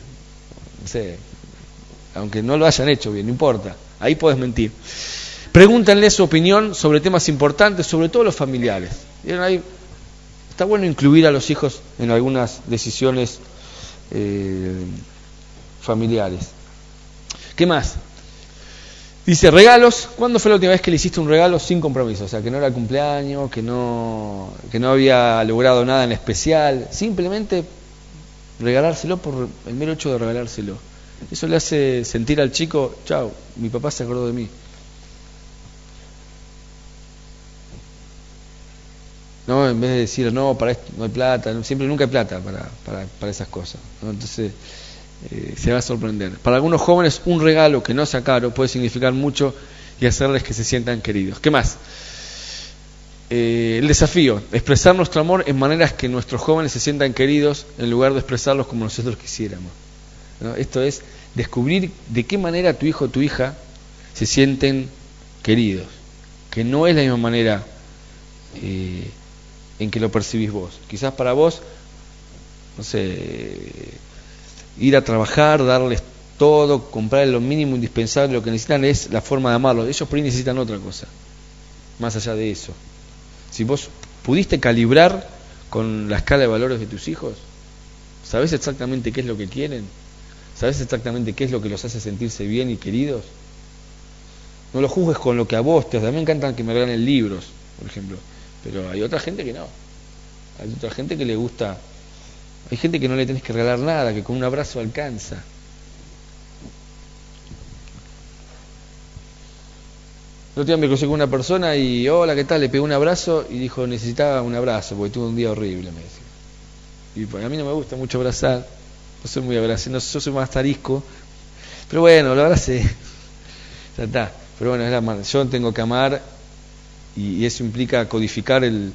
aunque no lo hayan hecho bien, no importa, ahí puedes mentir. Pregúntenle su opinión sobre temas importantes, sobre todo los familiares. está bueno incluir a los hijos en algunas decisiones eh, familiares. ¿Qué más? Dice, regalos. ¿Cuándo fue la última vez que le hiciste un regalo sin compromiso? O sea, que no era cumpleaños, que no, que no había logrado nada en especial. Simplemente regalárselo por el mero hecho de regalárselo. Eso le hace sentir al chico, chao, mi papá se acordó de mí. ¿no? En vez de decir, no, para esto no hay plata, siempre nunca hay plata para, para, para esas cosas. Entonces, eh, se va a sorprender. Para algunos jóvenes, un regalo que no sea caro puede significar mucho y hacerles que se sientan queridos. ¿Qué más? Eh, el desafío, expresar nuestro amor en maneras que nuestros jóvenes se sientan queridos en lugar de expresarlos como nosotros quisiéramos. Esto es descubrir de qué manera tu hijo o tu hija se sienten queridos, que no es la misma manera eh, en que lo percibís vos. Quizás para vos, no sé, ir a trabajar, darles todo, comprar lo mínimo indispensable, lo que necesitan es la forma de amarlo. Ellos por ahí necesitan otra cosa, más allá de eso. Si vos pudiste calibrar con la escala de valores de tus hijos, ¿sabés exactamente qué es lo que quieren? ¿Sabes exactamente qué es lo que los hace sentirse bien y queridos? No lo juzgues con lo que a vos te... A mí me encantan que me regalen libros, por ejemplo, pero hay otra gente que no. Hay otra gente que le gusta... Hay gente que no le tenés que regalar nada, que con un abrazo alcanza. El otro día me crucé con una persona y, hola, ¿qué tal? Le pegué un abrazo y dijo, necesitaba un abrazo porque tuve un día horrible, me decía. Y pues, a mí no me gusta mucho abrazar, no soy muy abracé, no, soy más tarisco, pero bueno, lo abracé. ya está. Pero bueno, es la yo tengo que amar y, eso implica codificar el...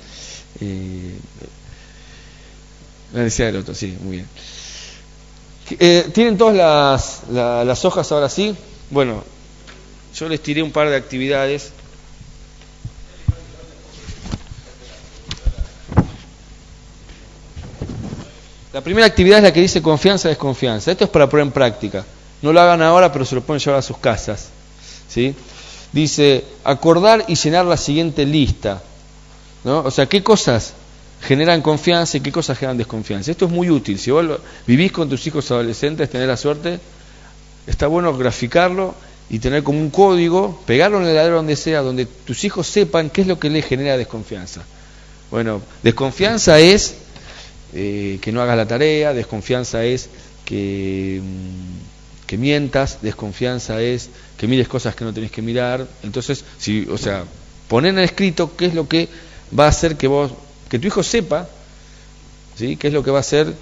Eh, la necesidad del otro, sí, muy bien. Eh, ¿Tienen todas las, las hojas ahora sí? Bueno, yo les tiré un par de actividades. La primera actividad es la que dice confianza, desconfianza. Esto es para poner en práctica. No lo hagan ahora, pero se lo pueden llevar a sus casas. ¿sí? Dice, acordar y llenar la siguiente lista. ¿no? O sea, ¿qué cosas generan confianza y qué cosas generan desconfianza? Esto es muy útil. Si vos vivís con tus hijos adolescentes, tenés la suerte, está bueno graficarlo y tener como un código, pegarlo en el heladero donde sea, donde tus hijos sepan qué es lo que les genera desconfianza. Bueno, desconfianza es eh, que no hagas la tarea, desconfianza es que, mm, que mientas, desconfianza es que mires cosas que no tenés que mirar. Entonces, si, o sea, poner en escrito qué es lo que va a hacer que vos, que tu hijo sepa, ¿sí? qué es lo que va a hacer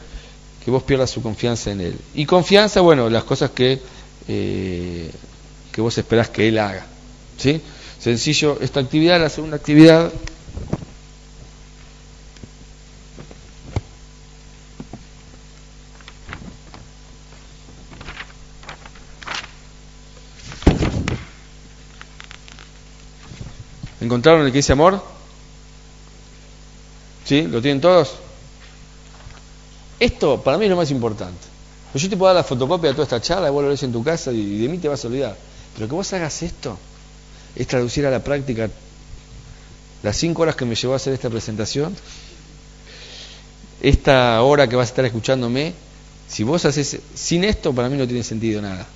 que vos pierdas su confianza en él. Y confianza, bueno, las cosas que eh, que vos esperás que él haga. ¿Sí? Sencillo, esta actividad, la segunda actividad. ¿Encontraron el que dice amor? ¿Sí? ¿Lo tienen todos? Esto para mí es lo más importante. Pues yo te puedo dar la fotocopia de toda esta charla y vos lo lees en tu casa y de mí te vas a olvidar. Pero que vos hagas esto es traducir a la práctica las cinco horas que me llevó a hacer esta presentación, esta hora que vas a estar escuchándome, si vos haces sin esto, para mí no tiene sentido nada.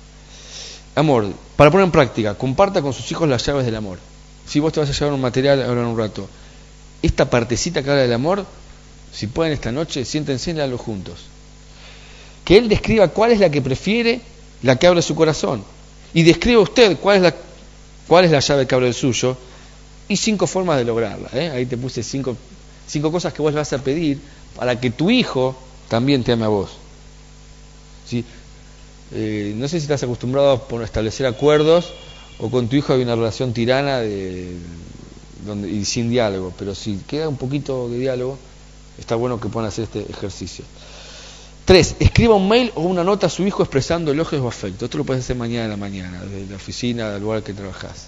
Amor, para poner en práctica, comparta con sus hijos las llaves del amor. Si vos te vas a llevar un material ahora en un rato, esta partecita que habla del amor, si pueden esta noche, siéntense y los juntos. Que él describa cuál es la que prefiere, la que abre su corazón y describe usted cuál es la, cuál es la llave que abre el suyo y cinco formas de lograrla. ¿eh? Ahí te puse cinco, cinco cosas que vos le vas a pedir para que tu hijo también te ame a vos. ¿Sí? Eh, no sé si estás acostumbrado a establecer acuerdos o con tu hijo hay una relación tirana de, donde, y sin diálogo, pero si queda un poquito de diálogo, está bueno que puedan hacer este ejercicio. Tres, escriba un mail o una nota a su hijo expresando elogios o afecto. Esto lo puedes hacer mañana en la mañana, desde la oficina, del lugar que trabajas.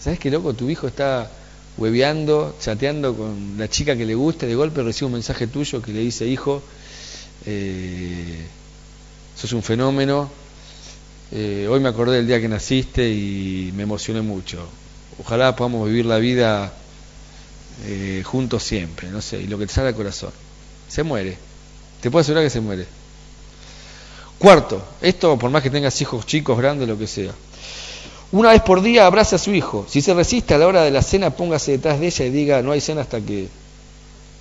¿Sabes qué loco? Tu hijo está hueveando, chateando con la chica que le gusta, de golpe recibe un mensaje tuyo que le dice, hijo, eh, sos un fenómeno, eh, hoy me acordé del día que naciste y me emocioné mucho. Ojalá podamos vivir la vida eh, juntos siempre, no sé, y lo que te sale al corazón. Se muere. Te puedo asegurar que se muere. Cuarto, esto por más que tengas hijos chicos, grandes, lo que sea. Una vez por día abraza a su hijo. Si se resiste a la hora de la cena, póngase detrás de ella y diga, no hay cena hasta que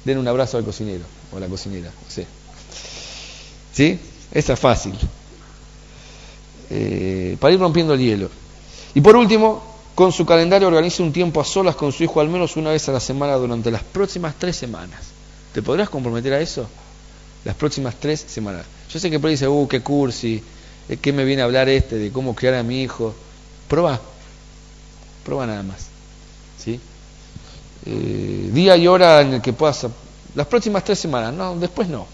den un abrazo al cocinero o a la cocinera. ¿Sí? ¿Sí? Esa es fácil. Eh, para ir rompiendo el hielo. Y por último, con su calendario organice un tiempo a solas con su hijo al menos una vez a la semana durante las próximas tres semanas. ¿Te podrás comprometer a eso? Las próximas tres semanas. Yo sé que por ahí dice, uh, qué cursi, eh, ¿qué me viene a hablar este de cómo criar a mi hijo? Proba, proba nada más. ¿Sí? Eh, día y hora en el que puedas... Las próximas tres semanas, no, después no.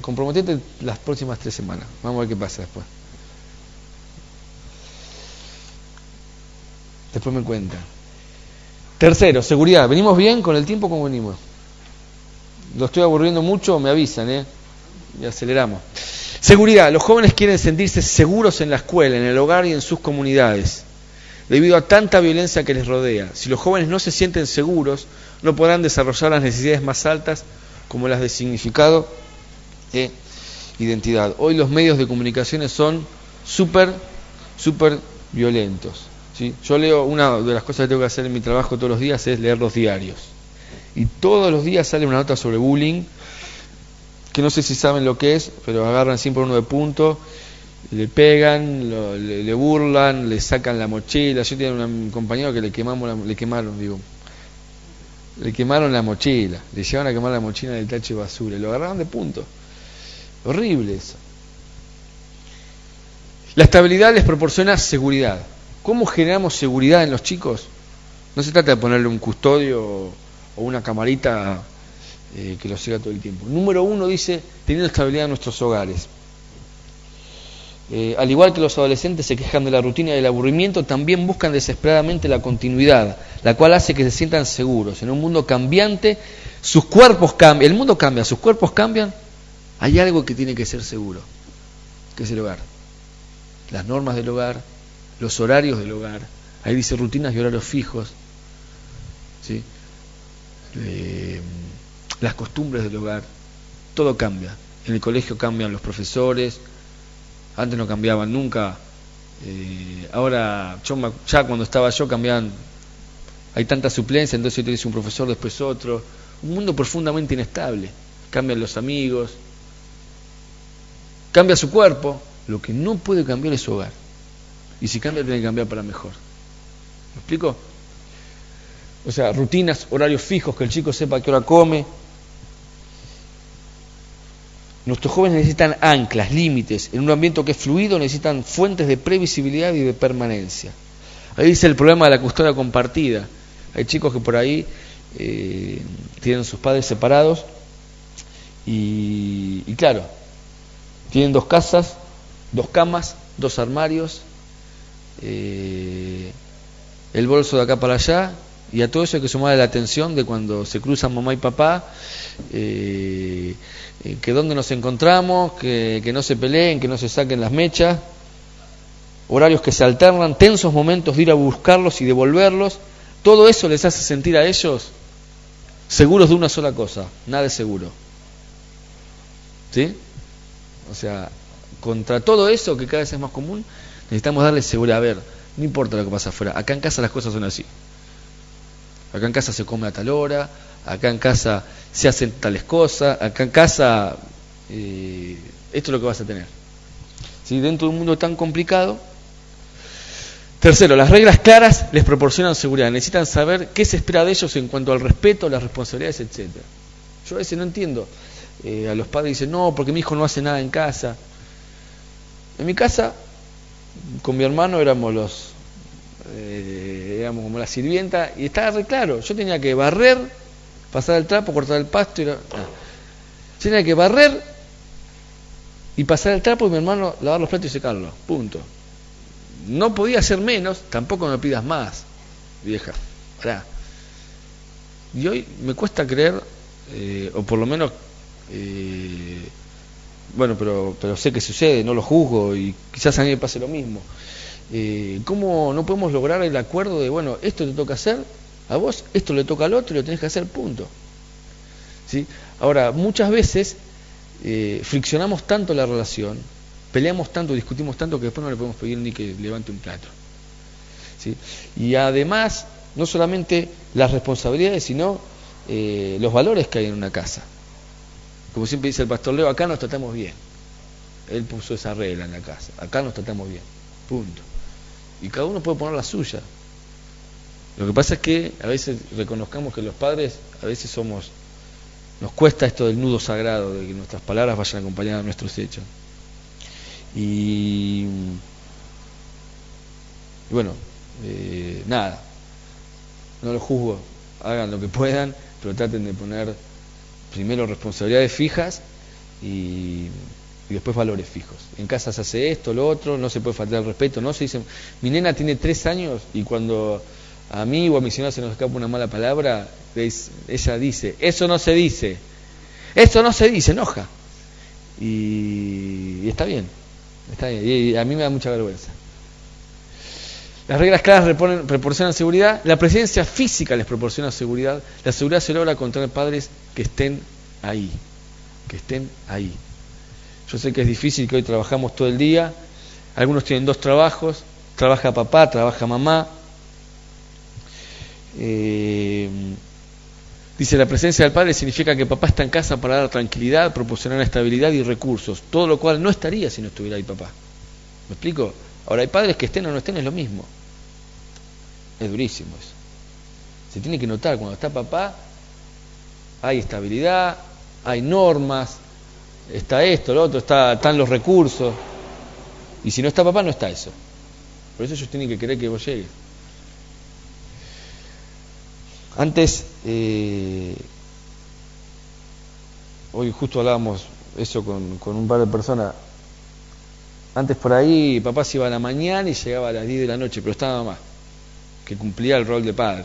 Comprometete las próximas tres semanas. Vamos a ver qué pasa después. Después me cuenta. Tercero, seguridad. ¿Venimos bien con el tiempo? ¿Cómo venimos? Lo estoy aburriendo mucho, me avisan, ¿eh? Y aceleramos. Seguridad. Los jóvenes quieren sentirse seguros en la escuela, en el hogar y en sus comunidades, debido a tanta violencia que les rodea. Si los jóvenes no se sienten seguros, no podrán desarrollar las necesidades más altas, como las de significado e identidad. Hoy los medios de comunicación son súper, súper violentos. Yo leo, una de las cosas que tengo que hacer en mi trabajo todos los días es leer los diarios. Y todos los días sale una nota sobre bullying, que no sé si saben lo que es, pero agarran siempre uno de punto, le pegan, le, burlan, le sacan la mochila. Yo tenía un compañero que le, quemamos le quemaron, digo, le quemaron la mochila, le llevaron a quemar la mochila tacho de basura, lo agarraron de punto. Horrible eso. La estabilidad les proporciona seguridad. ¿Cómo generamos seguridad en los chicos? No se trata de ponerle un custodio o una camarita eh, que los siga todo el tiempo. Número uno dice, teniendo estabilidad en nuestros hogares. Eh, al igual que los adolescentes se quejan de la rutina y del aburrimiento, también buscan desesperadamente la continuidad, la cual hace que se sientan seguros. En un mundo cambiante, sus cuerpos cambian, el mundo cambia, sus cuerpos cambian, hay algo que tiene que ser seguro, que es el hogar. Las normas del hogar, los horarios del hogar. Ahí dice rutinas y horarios fijos. ¿sí? Eh, las costumbres del hogar. Todo cambia. En el colegio cambian los profesores. Antes no cambiaban nunca. Eh, ahora, ya cuando estaba yo cambiaban. Hay tanta suplencia, entonces te un profesor, después otro. Un mundo profundamente inestable. Cambian los amigos. Cambia su cuerpo. Lo que no puede cambiar es su hogar. Y si cambia, tiene que cambiar para mejor. ¿Me explico? O sea, rutinas, horarios fijos, que el chico sepa qué hora come. Nuestros jóvenes necesitan anclas, límites. En un ambiente que es fluido necesitan fuentes de previsibilidad y de permanencia. Ahí dice el problema de la custodia compartida. Hay chicos que por ahí eh, tienen sus padres separados y, y claro, tienen dos casas, dos camas, dos armarios, eh, el bolso de acá para allá, y a todo eso hay que sumarle la atención de cuando se cruzan mamá y papá, eh, eh, que dónde nos encontramos, que, que no se peleen, que no se saquen las mechas, horarios que se alternan, tensos momentos de ir a buscarlos y devolverlos, todo eso les hace sentir a ellos seguros de una sola cosa, nada es seguro. ¿Sí? O sea, contra todo eso que cada vez es más común, Necesitamos darle seguridad. A ver, no importa lo que pasa afuera. Acá en casa las cosas son así. Acá en casa se come a tal hora. Acá en casa se hacen tales cosas. Acá en casa eh, esto es lo que vas a tener. ¿Sí? Dentro de un mundo tan complicado. Tercero, las reglas claras les proporcionan seguridad. Necesitan saber qué se espera de ellos en cuanto al respeto, las responsabilidades, etc. Yo a veces no entiendo. Eh, a los padres dicen, no, porque mi hijo no hace nada en casa. En mi casa con mi hermano éramos los eh, éramos como la sirvienta y estaba re claro, yo tenía que barrer, pasar el trapo, cortar el pasto y yo tenía que barrer y pasar el trapo y mi hermano lavar los platos y secarlos, punto. No podía hacer menos, tampoco me pidas más, vieja. Y hoy me cuesta creer, eh, o por lo menos eh, bueno, pero, pero sé que sucede, no lo juzgo y quizás a mí me pase lo mismo. Eh, ¿Cómo no podemos lograr el acuerdo de, bueno, esto te toca hacer, a vos, esto le toca al otro y lo tenés que hacer, punto? ¿Sí? Ahora, muchas veces eh, friccionamos tanto la relación, peleamos tanto, discutimos tanto que después no le podemos pedir ni que levante un plato. ¿Sí? Y además, no solamente las responsabilidades, sino los valores que hay en una casa. Como siempre dice el pastor Leo, acá nos tratamos bien. Él puso esa regla en la casa. Acá nos tratamos bien. Punto. y cada uno puede poner la suya. Lo que pasa es que a veces reconozcamos que los padres a veces somos nos cuesta esto del nudo sagrado, de que nuestras palabras vayan acompañadas de nuestros hechos. Y, bueno, eh, nada, no lo juzgo, hagan lo que puedan, pero traten de poner primero responsabilidades fijas y, después valores fijos. En casa se hace esto, lo otro, no se puede faltar el respeto, no se dice, mi nena tiene tres años y cuando a mí o a mi señora se nos escapa una mala palabra, ella dice, eso no se dice, eso no se dice, enoja. Y, está bien, está bien, y a mí me da mucha vergüenza. Las reglas claras proporcionan seguridad, la presencia física les proporciona seguridad, la seguridad se logra con tener padres que estén ahí, que estén ahí. Yo sé que es difícil que hoy trabajamos todo el día, algunos tienen dos trabajos, trabaja papá, trabaja mamá, eh, dice, la presencia del Padre significa que papá está en casa para dar tranquilidad, proporcionar estabilidad y recursos, todo lo cual no estaría si no estuviera ahí papá. ¿Me explico? Ahora, hay padres que estén o no estén, es lo mismo. Es durísimo eso. Se tiene que notar, cuando está papá, hay estabilidad, hay normas, está esto, lo otro, está, están los recursos. Y si no está papá, no está eso. Por eso ellos tienen que querer que vos llegues. Antes, eh, hoy justo hablábamos eso con, con, un par de personas. Antes por ahí papá se iba a la mañana y llegaba a las 10 de la noche, pero estaba más, que cumplía el rol de padre,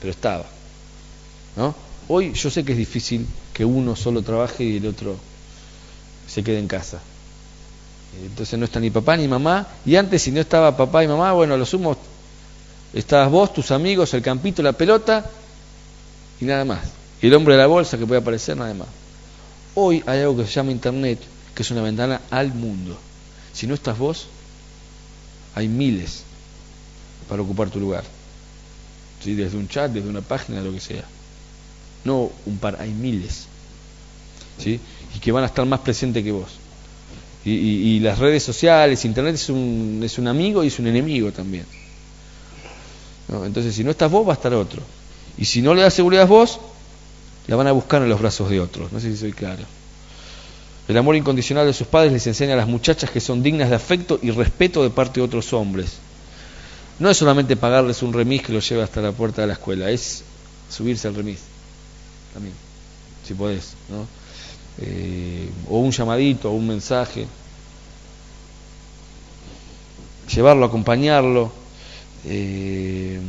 pero estaba. ¿no? Hoy yo sé que es difícil que uno solo trabaje y el otro se quede en casa. Entonces no está ni papá ni mamá. Y antes si no estaba papá y mamá, bueno, a lo sumo estabas vos, tus amigos, el campito, la pelota y nada más. Y el hombre de la bolsa que puede aparecer, nada más. Hoy hay algo que se llama Internet, que es una ventana al mundo. Si no estás vos, hay miles para ocupar tu lugar. ¿Sí? Desde un chat, desde una página, lo que sea. No un par, hay miles. ¿Sí? Y que van a estar más presentes que vos. Y, las redes sociales, Internet es un, es un amigo y es un enemigo también. Entonces, si no estás vos, va a estar otro. Y si no le das seguridad a vos, la van a buscar en los brazos de otros. No sé si soy claro. El amor incondicional de sus padres les enseña a las muchachas que son dignas de afecto y respeto de parte de otros hombres. No es solamente pagarles un remis que los lleve hasta la puerta de la escuela, es subirse al remis. También, si podés. ¿no? Eh, o un llamadito, o un mensaje. Llevarlo, acompañarlo. Eh,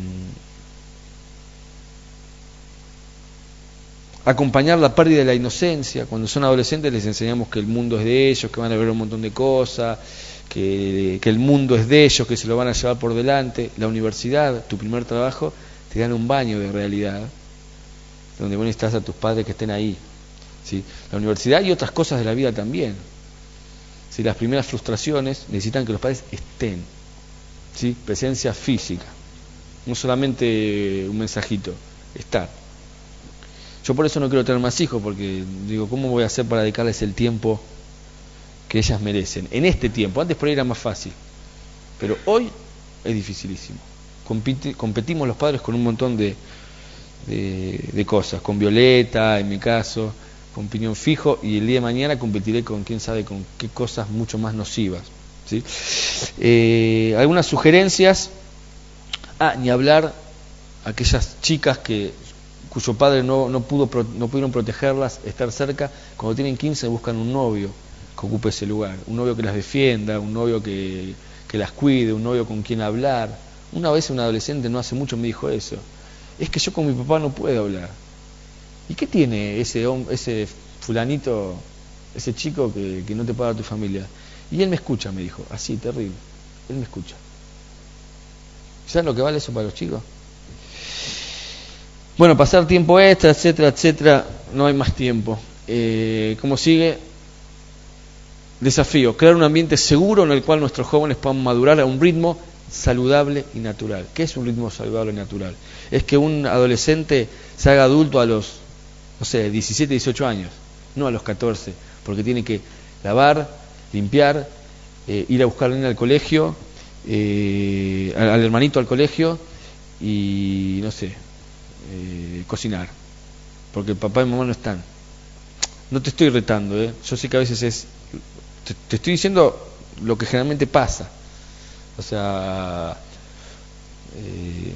acompañar la pérdida de la inocencia. Cuando son adolescentes les enseñamos que el mundo es de ellos, que van a ver un montón de cosas, que, el mundo es de ellos, que se lo van a llevar por delante. La universidad, tu primer trabajo, te dan un baño de realidad, donde vos necesitas a tus padres que estén ahí. ¿sí? La universidad y otras cosas de la vida también. si Las primeras frustraciones necesitan que los padres estén. ¿sí? Presencia física. No solamente un mensajito, estar. Yo por eso no quiero tener más hijos, porque digo, ¿cómo voy a hacer para dedicarles el tiempo que ellas merecen? En este tiempo, antes por ahí era más fácil, pero hoy es dificilísimo. competimos los padres con un montón de, de, cosas, con Violeta, en mi caso, con Piñón Fijo, y el día de mañana competiré con quién sabe con qué cosas mucho más nocivas. ¿sí? Eh, algunas sugerencias, ah, ni hablar aquellas chicas que cuyo padre no, no, pudo, no pudieron protegerlas, estar cerca, cuando tienen 15 buscan un novio que ocupe ese lugar, un novio que las defienda, un novio que, que las cuide, un novio con quien hablar. Una vez un adolescente no hace mucho me dijo eso, es que yo con mi papá no puedo hablar. ¿Y qué tiene ese, ese fulanito, ese chico que, que no te dar tu familia? Y él me escucha, me dijo, así, terrible, él me escucha. ¿Saben lo que vale eso para los chicos? Bueno, pasar tiempo extra, etcétera, etcétera, no hay más tiempo. Eh, ¿Cómo sigue? Desafío, crear un ambiente seguro en el cual nuestros jóvenes puedan madurar a un ritmo saludable y natural. ¿Qué es un ritmo saludable y natural? Es que un adolescente se haga adulto a los, no sé, 17, 18 años, no a los 14, porque tiene que lavar, limpiar, eh, ir a buscar al colegio eh, al, hermanito al colegio y, no sé, eh, cocinar, porque papá y mamá no están. No te estoy retando, ¿eh? yo sé que a veces es... Te, estoy diciendo lo que generalmente pasa. O sea, eh,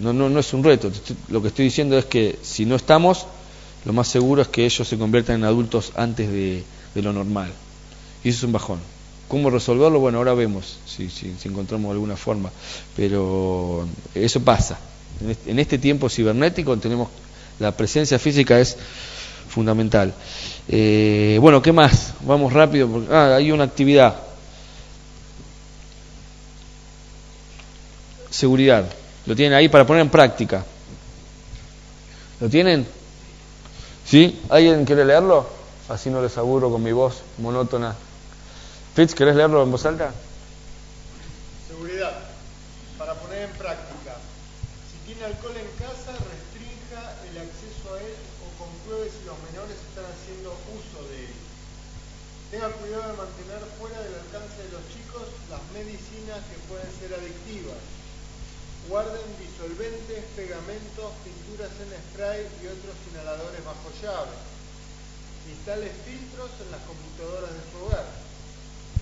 no, no, no es un reto. lo que estoy diciendo es que si no estamos, lo más seguro es que ellos se conviertan en adultos antes de, lo normal. Y eso es un bajón. ¿Cómo resolverlo? Bueno, ahora vemos si, si, encontramos alguna forma. Pero eso pasa. En este, tiempo cibernético tenemos la presencia física es fundamental. Eh, bueno, ¿qué más? Vamos rápido. Porque, ah, hay una actividad. Seguridad. Lo tienen ahí para poner en práctica. ¿Lo tienen? ¿Sí? ¿Alguien quiere leerlo? Así no les aburro con mi voz monótona. Fitz, ¿querés leerlo en voz alta?
Seguridad. Para poner en práctica. Si tiene alcohol en casa, restrinja el acceso a él o compruebe si los menores están haciendo uso de él. Tenga cuidado de mantener fuera del alcance de los chicos las medicinas que pueden ser adictivas Guarden disolventes, pegamentos, pinturas en spray y otros inhaladores bajo llave. Instale filtros en las computadoras de su hogar.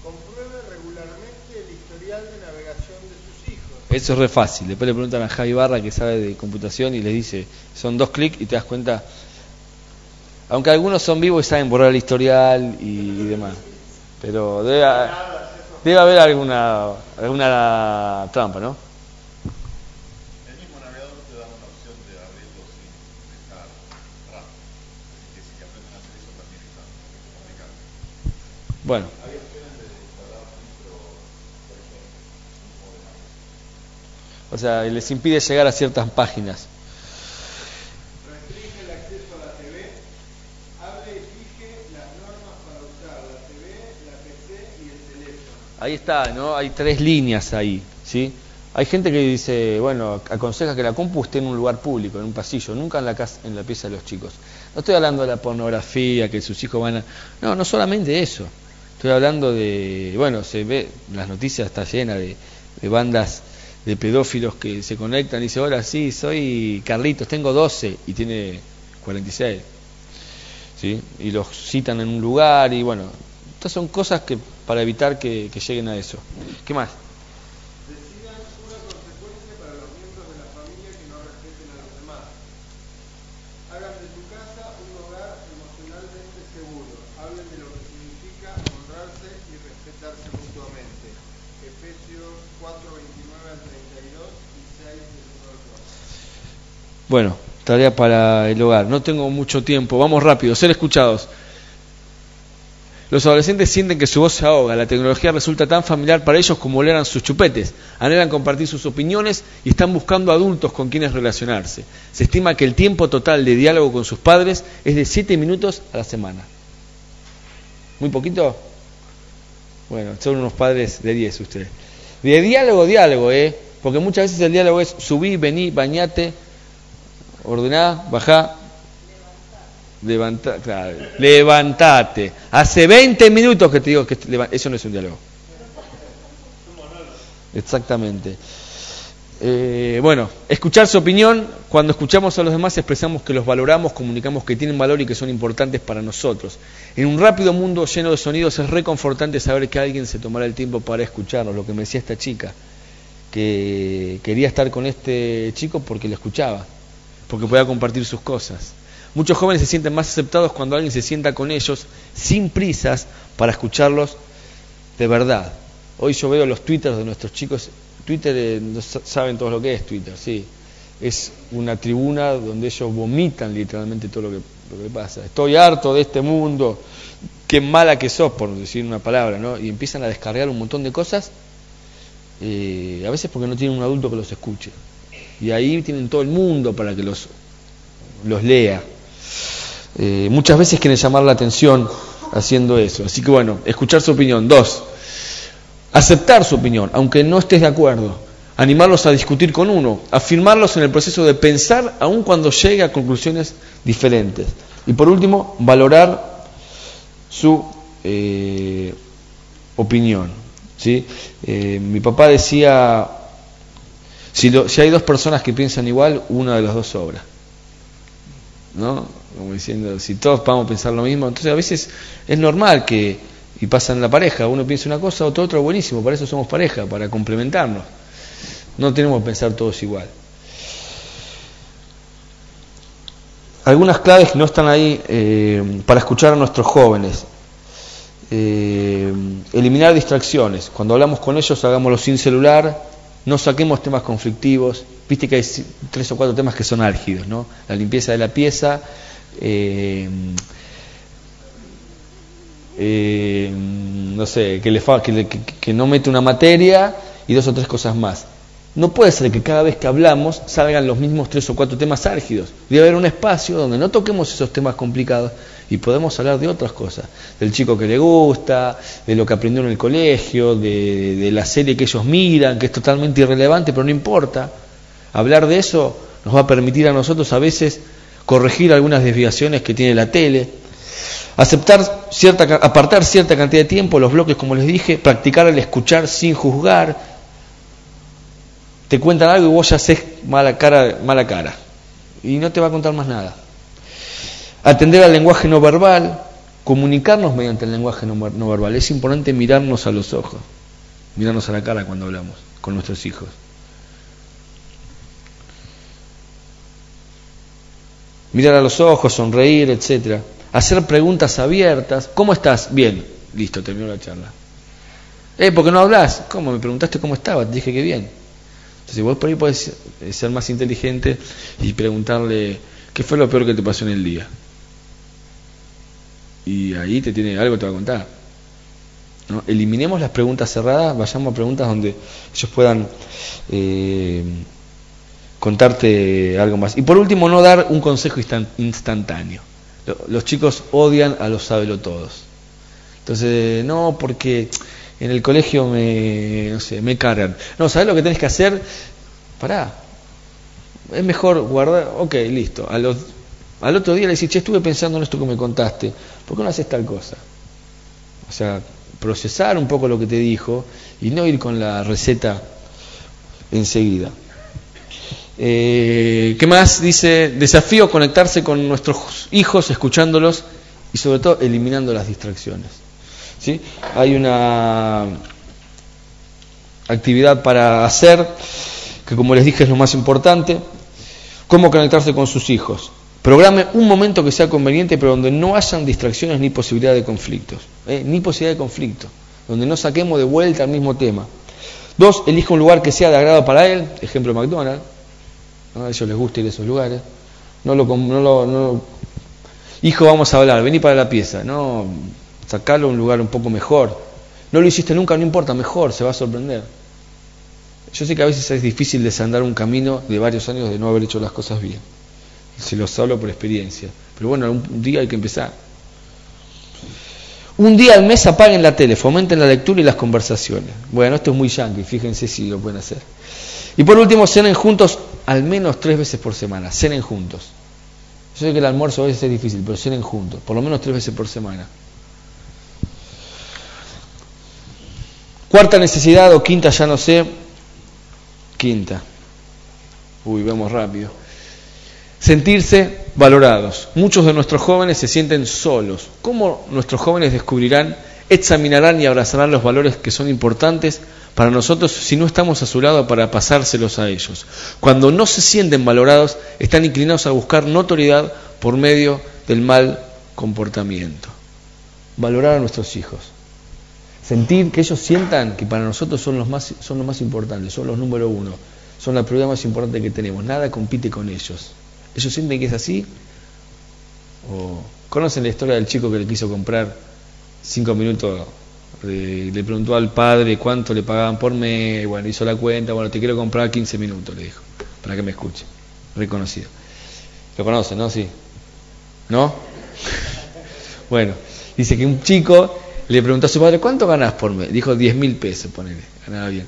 Compruebe regularmente el historial de navegación de sus hijos.
Eso es re fácil. Después le preguntan a Javi Barra que sabe de computación y le dice, son dos clics y te das cuenta. Aunque algunos son vivos y saben borrar el historial y, demás. Pero debe, debe haber alguna, alguna trampa, ¿no? Bueno. O sea, les impide llegar a ciertas páginas.
Restringe el acceso a la TV, hable y fije las normas para usar la TV, la PC y el teléfono.
Ahí está, ¿no? Hay tres líneas ahí, ¿sí? Hay gente que dice, bueno, aconseja que la compu esté en un lugar público, en un pasillo, nunca en la casa, en la pieza de los chicos. No estoy hablando de la pornografía, que sus hijos van a... No, no solamente eso. Estoy hablando de, bueno, se ve, las noticias está llena de, bandas de pedófilos que se conectan y dicen, hola, sí, soy Carlitos, tengo 12 y tiene 46. ¿Sí? Y los citan en un lugar y bueno, estas son cosas que para evitar que lleguen a eso. ¿Qué más? Bueno, tarea para el hogar. No tengo mucho tiempo. Vamos rápido. Ser escuchados. Los adolescentes sienten que su voz se ahoga. La tecnología resulta tan familiar para ellos como eran sus chupetes. Anhelan compartir sus opiniones y están buscando adultos con quienes relacionarse. Se estima que el tiempo total de diálogo con sus padres es de 7 minutos a la semana. ¿Muy poquito? Bueno, son unos padres de 10 ustedes. De diálogo, diálogo, ¿eh? Porque muchas veces el diálogo es subí, vení, bañate, ordená, bajá, levanta, claro, levantate. Hace 20 minutos que te digo que eso no es un diálogo. Exactamente. Eh, bueno, escuchar su opinión, cuando escuchamos a los demás expresamos que los valoramos, comunicamos que tienen valor y que son importantes para nosotros. En un rápido mundo lleno de sonidos es reconfortante saber que alguien se tomará el tiempo para escucharnos, lo que me decía esta chica, que quería estar con este chico porque le escuchaba porque pueda compartir sus cosas. Muchos jóvenes se sienten más aceptados cuando alguien se sienta con ellos sin prisas para escucharlos de verdad. Hoy yo veo los twitters de nuestros chicos, Twitter eh, saben todos lo que es Twitter, sí. Es una tribuna donde ellos vomitan literalmente todo lo que, lo que pasa. Estoy harto de este mundo, qué mala que sos, por decir una palabra, ¿no? Y empiezan a descargar un montón de cosas, eh, a veces porque no tienen un adulto que los escuche y ahí tienen todo el mundo para que los, los lea. Eh, muchas veces quieren llamar la atención haciendo eso. Así que bueno, escuchar su opinión. Dos, aceptar su opinión, aunque no estés de acuerdo. Animarlos a discutir con uno, afirmarlos en el proceso de pensar aun cuando llegue a conclusiones diferentes. Y por último, valorar su eh, opinión. ¿sí? Eh, mi papá decía, si, si hay dos personas que piensan igual, una de las dos sobra. ¿No? Como diciendo, si todos vamos a pensar lo mismo, entonces a veces es normal que, y pasa en la pareja, uno piensa una cosa, otro otro, buenísimo, para eso somos pareja, para complementarnos. No tenemos que pensar todos igual. Algunas claves que no están ahí eh, para escuchar a nuestros jóvenes. Eh, eliminar distracciones. Cuando hablamos con ellos, hagámoslo sin celular, no saquemos temas conflictivos. Viste que hay tres o cuatro temas que son álgidos, ¿no? La limpieza de la pieza, eh, eh, no sé, que, le, que, que no mete una materia y dos o tres cosas más. No puede ser que cada vez que hablamos salgan los mismos tres o cuatro temas álgidos. Debe haber un espacio donde no toquemos esos temas complicados y podemos hablar de otras cosas. Del chico que le gusta, de lo que aprendió en el colegio, de, la serie que ellos miran, que es totalmente irrelevante, pero no importa. Hablar de eso nos va a permitir a nosotros a veces corregir algunas desviaciones que tiene la tele, aceptar cierta, apartar cierta cantidad de tiempo, los bloques como les dije, practicar el escuchar sin juzgar, te cuentan algo y vos ya haces mala cara, mala cara. Y no te va a contar más nada. Atender al lenguaje no verbal, comunicarnos mediante el lenguaje no, no verbal. Es importante mirarnos a los ojos, mirarnos a la cara cuando hablamos con nuestros hijos. Mirar a los ojos, sonreír, etcétera. Hacer preguntas abiertas. ¿Cómo estás? Bien. Listo, terminó la charla. Eh, ¿por qué no hablas? ¿Cómo? Me preguntaste cómo estaba, te dije que bien. Entonces vos por ahí podés ser más inteligente y preguntarle qué fue lo peor que te pasó en el día. Y ahí te tiene algo te va a contar. ¿no? Eliminemos las preguntas cerradas, vayamos a preguntas donde ellos puedan eh, contarte algo más. Y por último, no dar un consejo instantáneo. Los chicos odian a los todos Entonces, no, porque en el colegio me, no sé, me cargan. No, ¿sabes lo que tenés que hacer? Pará. Es mejor guardar, ok, listo. A los, al otro día le decís, che, estuve pensando en esto que me contaste, ¿por qué no haces tal cosa? O sea, procesar un poco lo que te dijo y no ir con la receta enseguida. Eh, ¿Qué más? Dice, desafío conectarse con nuestros hijos, escuchándolos y sobre todo eliminando las distracciones. ¿sí? Hay una actividad para hacer, que como les dije es lo más importante, cómo conectarse con sus hijos. Programe un momento que sea conveniente, pero donde no hayan distracciones ni posibilidad de conflictos. ¿eh? Ni posibilidad de conflicto. Donde no saquemos de vuelta el mismo tema. Dos, elija un lugar que sea de agrado para él. Ejemplo, McDonald's. A ellos les gusta ir a esos lugares. No lo, no lo, no Hijo, vamos a hablar, vení para la pieza. No, sacarlo a un lugar un poco mejor. No lo hiciste nunca, no importa, mejor, se va a sorprender. Yo sé que a veces es difícil desandar un camino de varios años de no haber hecho las cosas bien. Se los hablo por experiencia. Pero bueno, un día hay que empezar. Un día al mes apaguen la tele, fomenten la lectura y las conversaciones. Bueno, esto es muy yankee, fíjense si lo pueden hacer. Y por último, cenen juntos al menos tres veces por semana. Cenen juntos. Yo sé que el almuerzo a veces es difícil, pero cenen juntos, por lo menos tres veces por semana. Cuarta necesidad o quinta, ya no sé. Quinta. Uy, vemos rápido. Sentirse valorados. Muchos de nuestros jóvenes se sienten solos. ¿Cómo nuestros jóvenes descubrirán, examinarán y abrazarán los valores que son importantes para nosotros si no estamos a su lado para pasárselos a ellos? Cuando no se sienten valorados, están inclinados a buscar notoriedad por medio del mal comportamiento. Valorar a nuestros hijos. Sentir que ellos sientan que para nosotros son los más, son los más importantes, son los número uno, son la prioridad más importante que tenemos. Nada compite con ellos. Ellos sienten que es así. O conocen la historia del chico que le quiso comprar cinco minutos. Le, preguntó al padre cuánto le pagaban por mes. Bueno, hizo la cuenta. Bueno, te quiero comprar 15 minutos, le dijo, para que me escuche. Reconocido. Lo conocen, ¿no? Sí. ¿No? bueno, dice que un chico le preguntó a su padre, ¿cuánto ganas por mes? Dijo 10 mil pesos, ponele, ganaba bien.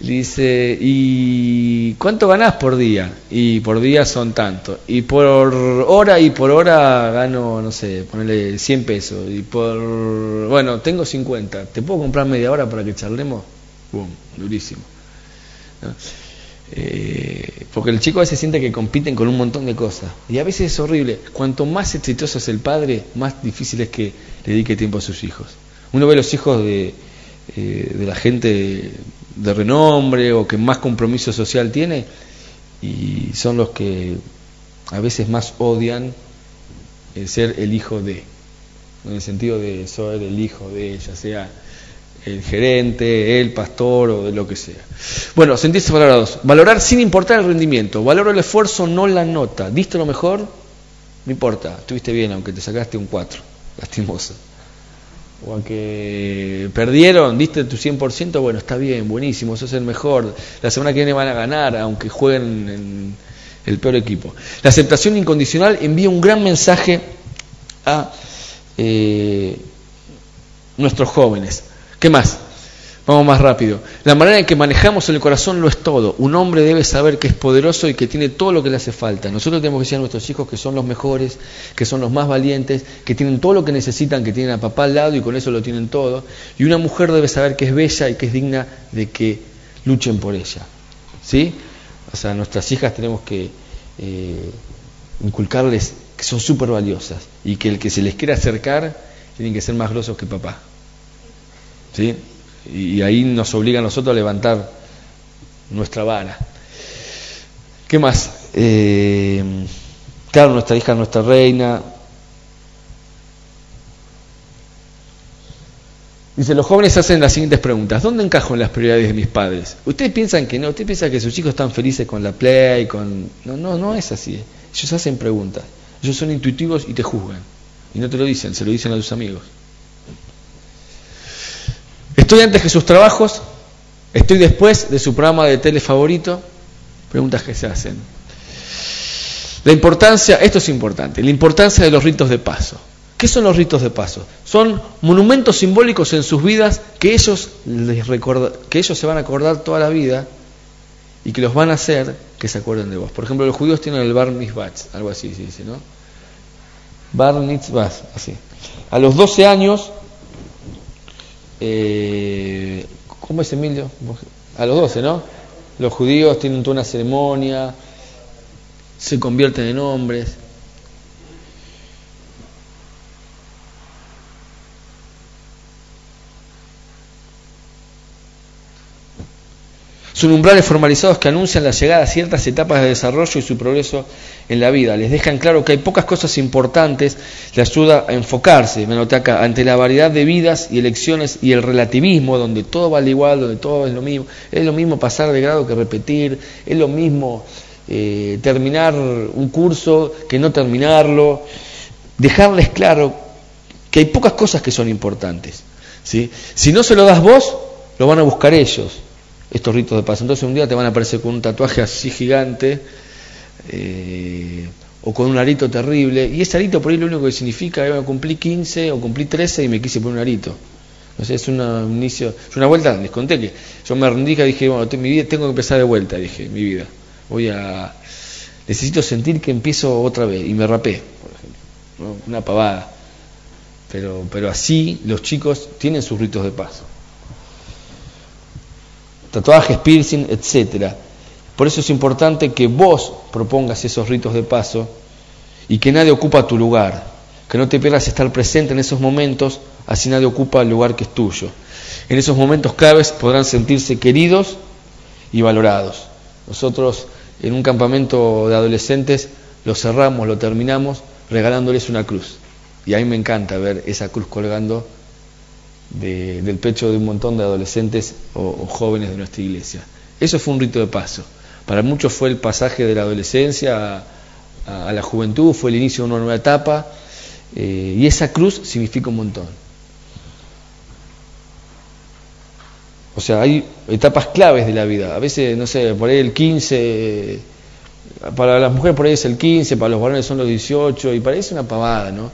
Dice, ¿y cuánto ganás por día? Y por día son tanto. Y por hora y por hora gano, no sé, ponerle 100 pesos. Y por, bueno, tengo 50. ¿Te puedo comprar media hora para que charlemos? Boom, durísimo. Eh, porque el chico a veces siente que compiten con un montón de cosas. Y a veces es horrible. Cuanto más exitoso es el padre, más difícil es que le dedique tiempo a sus hijos. Uno ve los hijos de, eh, de la gente de renombre o que más compromiso social tiene y son los que a veces más odian el ser el hijo de, en el sentido de ser el hijo de, ya sea el gerente, el pastor o de lo que sea. Bueno, sentirse valorados. Valorar sin importar el rendimiento. Valoro el esfuerzo, no la nota. ¿Diste lo mejor? No importa, estuviste bien, aunque te sacaste un 4. Lastimoso o a que perdieron, diste tu 100%, bueno, está bien, buenísimo, sos el mejor. La semana que viene van a ganar, aunque jueguen en el peor equipo. La aceptación incondicional envía un gran mensaje a eh, nuestros jóvenes. ¿Qué más? Vamos más rápido. La manera en que manejamos el corazón lo es todo. Un hombre debe saber que es poderoso y que tiene todo lo que le hace falta. Nosotros tenemos que decir a nuestros hijos que son los mejores, que son los más valientes, que tienen todo lo que necesitan, que tienen a papá al lado y con eso lo tienen todo. Y una mujer debe saber que es bella y que es digna de que luchen por ella. ¿Sí? O sea, nuestras hijas tenemos que eh, inculcarles que son súper valiosas y que el que se les quiera acercar tienen que ser más grosos que papá. ¿Sí? Y ahí nos obliga a nosotros a levantar nuestra vara. ¿Qué más? Eh, claro, nuestra hija, nuestra reina. Dice, los jóvenes hacen las siguientes preguntas. ¿Dónde encajo en las prioridades de mis padres? Ustedes piensan que no, ustedes piensan que sus hijos están felices con la play, con... No, no, no es así. Ellos hacen preguntas. Ellos son intuitivos y te juzgan. Y no te lo dicen, se lo dicen a tus amigos. Estoy antes que sus trabajos, estoy después de su programa de tele favorito. Preguntas que se hacen. La importancia, esto es importante, la importancia de los ritos de paso. ¿Qué son los ritos de paso? Son monumentos simbólicos en sus vidas que ellos, les que ellos se van a acordar toda la vida y que los van a hacer que se acuerden de vos. Por ejemplo, los judíos tienen el Bar Mitzvah, algo así se dice, ¿no? Bar Mitzvah, así. A los 12 años eh, ¿cómo es Emilio? A los 12, ¿no? Los judíos tienen toda una ceremonia, se convierten en hombres. Son umbrales formalizados que anuncian la llegada a ciertas etapas de desarrollo y su progreso en la vida. Les dejan claro que hay pocas cosas importantes, les ayuda a enfocarse, me noté acá, ante la variedad de vidas y elecciones y el relativismo, donde todo vale igual, donde todo es lo mismo. Es lo mismo pasar de grado que repetir, es lo mismo eh, terminar un curso que no terminarlo. Dejarles claro que hay pocas cosas que son importantes. ¿sí? Si no se lo das vos, lo van a buscar ellos estos ritos de paso. Entonces un día te van a aparecer con un tatuaje así gigante eh, o con un arito terrible. Y ese arito por ahí lo único que significa es que cumplí 15 o cumplí 13 y me quise poner un arito. No sé, es una, un inicio, es una vuelta, les conté que yo me rendí y dije, bueno, mi vida tengo que empezar de vuelta, dije, mi vida. Voy a, necesito sentir que empiezo otra vez y me rapé, por ejemplo, una pavada. Pero, pero así los chicos tienen sus ritos de paso tatuajes, piercing, etcétera. Por eso es importante que vos propongas esos ritos de paso y que nadie ocupa tu lugar, que no te pierdas estar presente en esos momentos, así nadie ocupa el lugar que es tuyo. En esos momentos claves podrán sentirse queridos y valorados. Nosotros en un campamento de adolescentes lo cerramos, lo terminamos regalándoles una cruz. Y a mí me encanta ver esa cruz colgando del pecho de un montón de adolescentes o, jóvenes de nuestra iglesia. Eso fue un rito de paso. Para muchos fue el pasaje de la adolescencia a, la juventud, fue el inicio de una nueva etapa, eh, y esa cruz significa un montón. O sea, hay etapas claves de la vida. A veces, no sé, por ahí el 15 para las mujeres por ahí es el 15, para los varones son los 18, y parece una pavada, ¿no?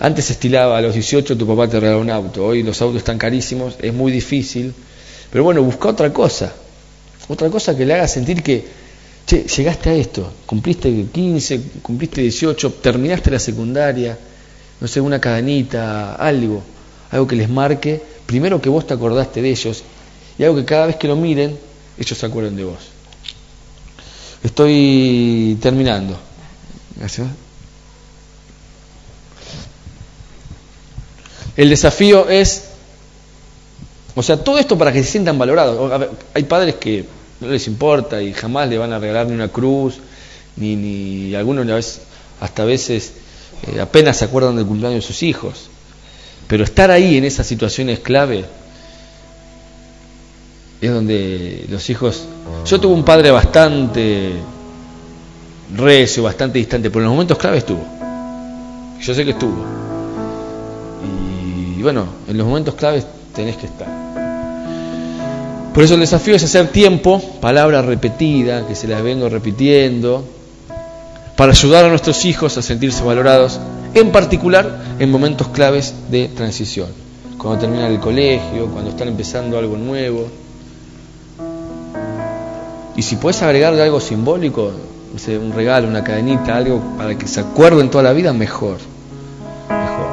Antes se estilaba a los 18 tu papá te regalaba un auto, hoy los autos están carísimos, es muy difícil, pero bueno, busca otra cosa, Otra cosa que le haga sentir que, che, llegaste a esto, cumpliste 15, cumpliste 18, terminaste la secundaria, no sé, una cadenita, algo, algo que les marque, primero que vos te acordaste de ellos y algo que cada vez que lo miren, ellos se acuerden de vos. Estoy terminando. Gracias. El desafío es, o sea, todo esto para que se sientan valorados. hay padres que no les importa y jamás le van a regalar ni una cruz, ni, ni algunos hasta a veces eh, apenas se acuerdan del cumpleaños de sus hijos. Pero estar ahí en esas situaciones clave es donde los hijos... Yo tuve un padre bastante recio, bastante distante, pero en los momentos clave estuvo. Yo sé que estuvo. Y, bueno, en los momentos claves tenés que estar. Por eso el desafío es hacer tiempo, palabra repetida, que se las vengo repitiendo, para ayudar a nuestros hijos a sentirse valorados, en particular en momentos claves de transición, cuando terminan el colegio, cuando están empezando algo nuevo. Y si puedes agregarle algo simbólico, un regalo, una cadenita, algo para que se acuerden toda la vida, mejor. Mejor.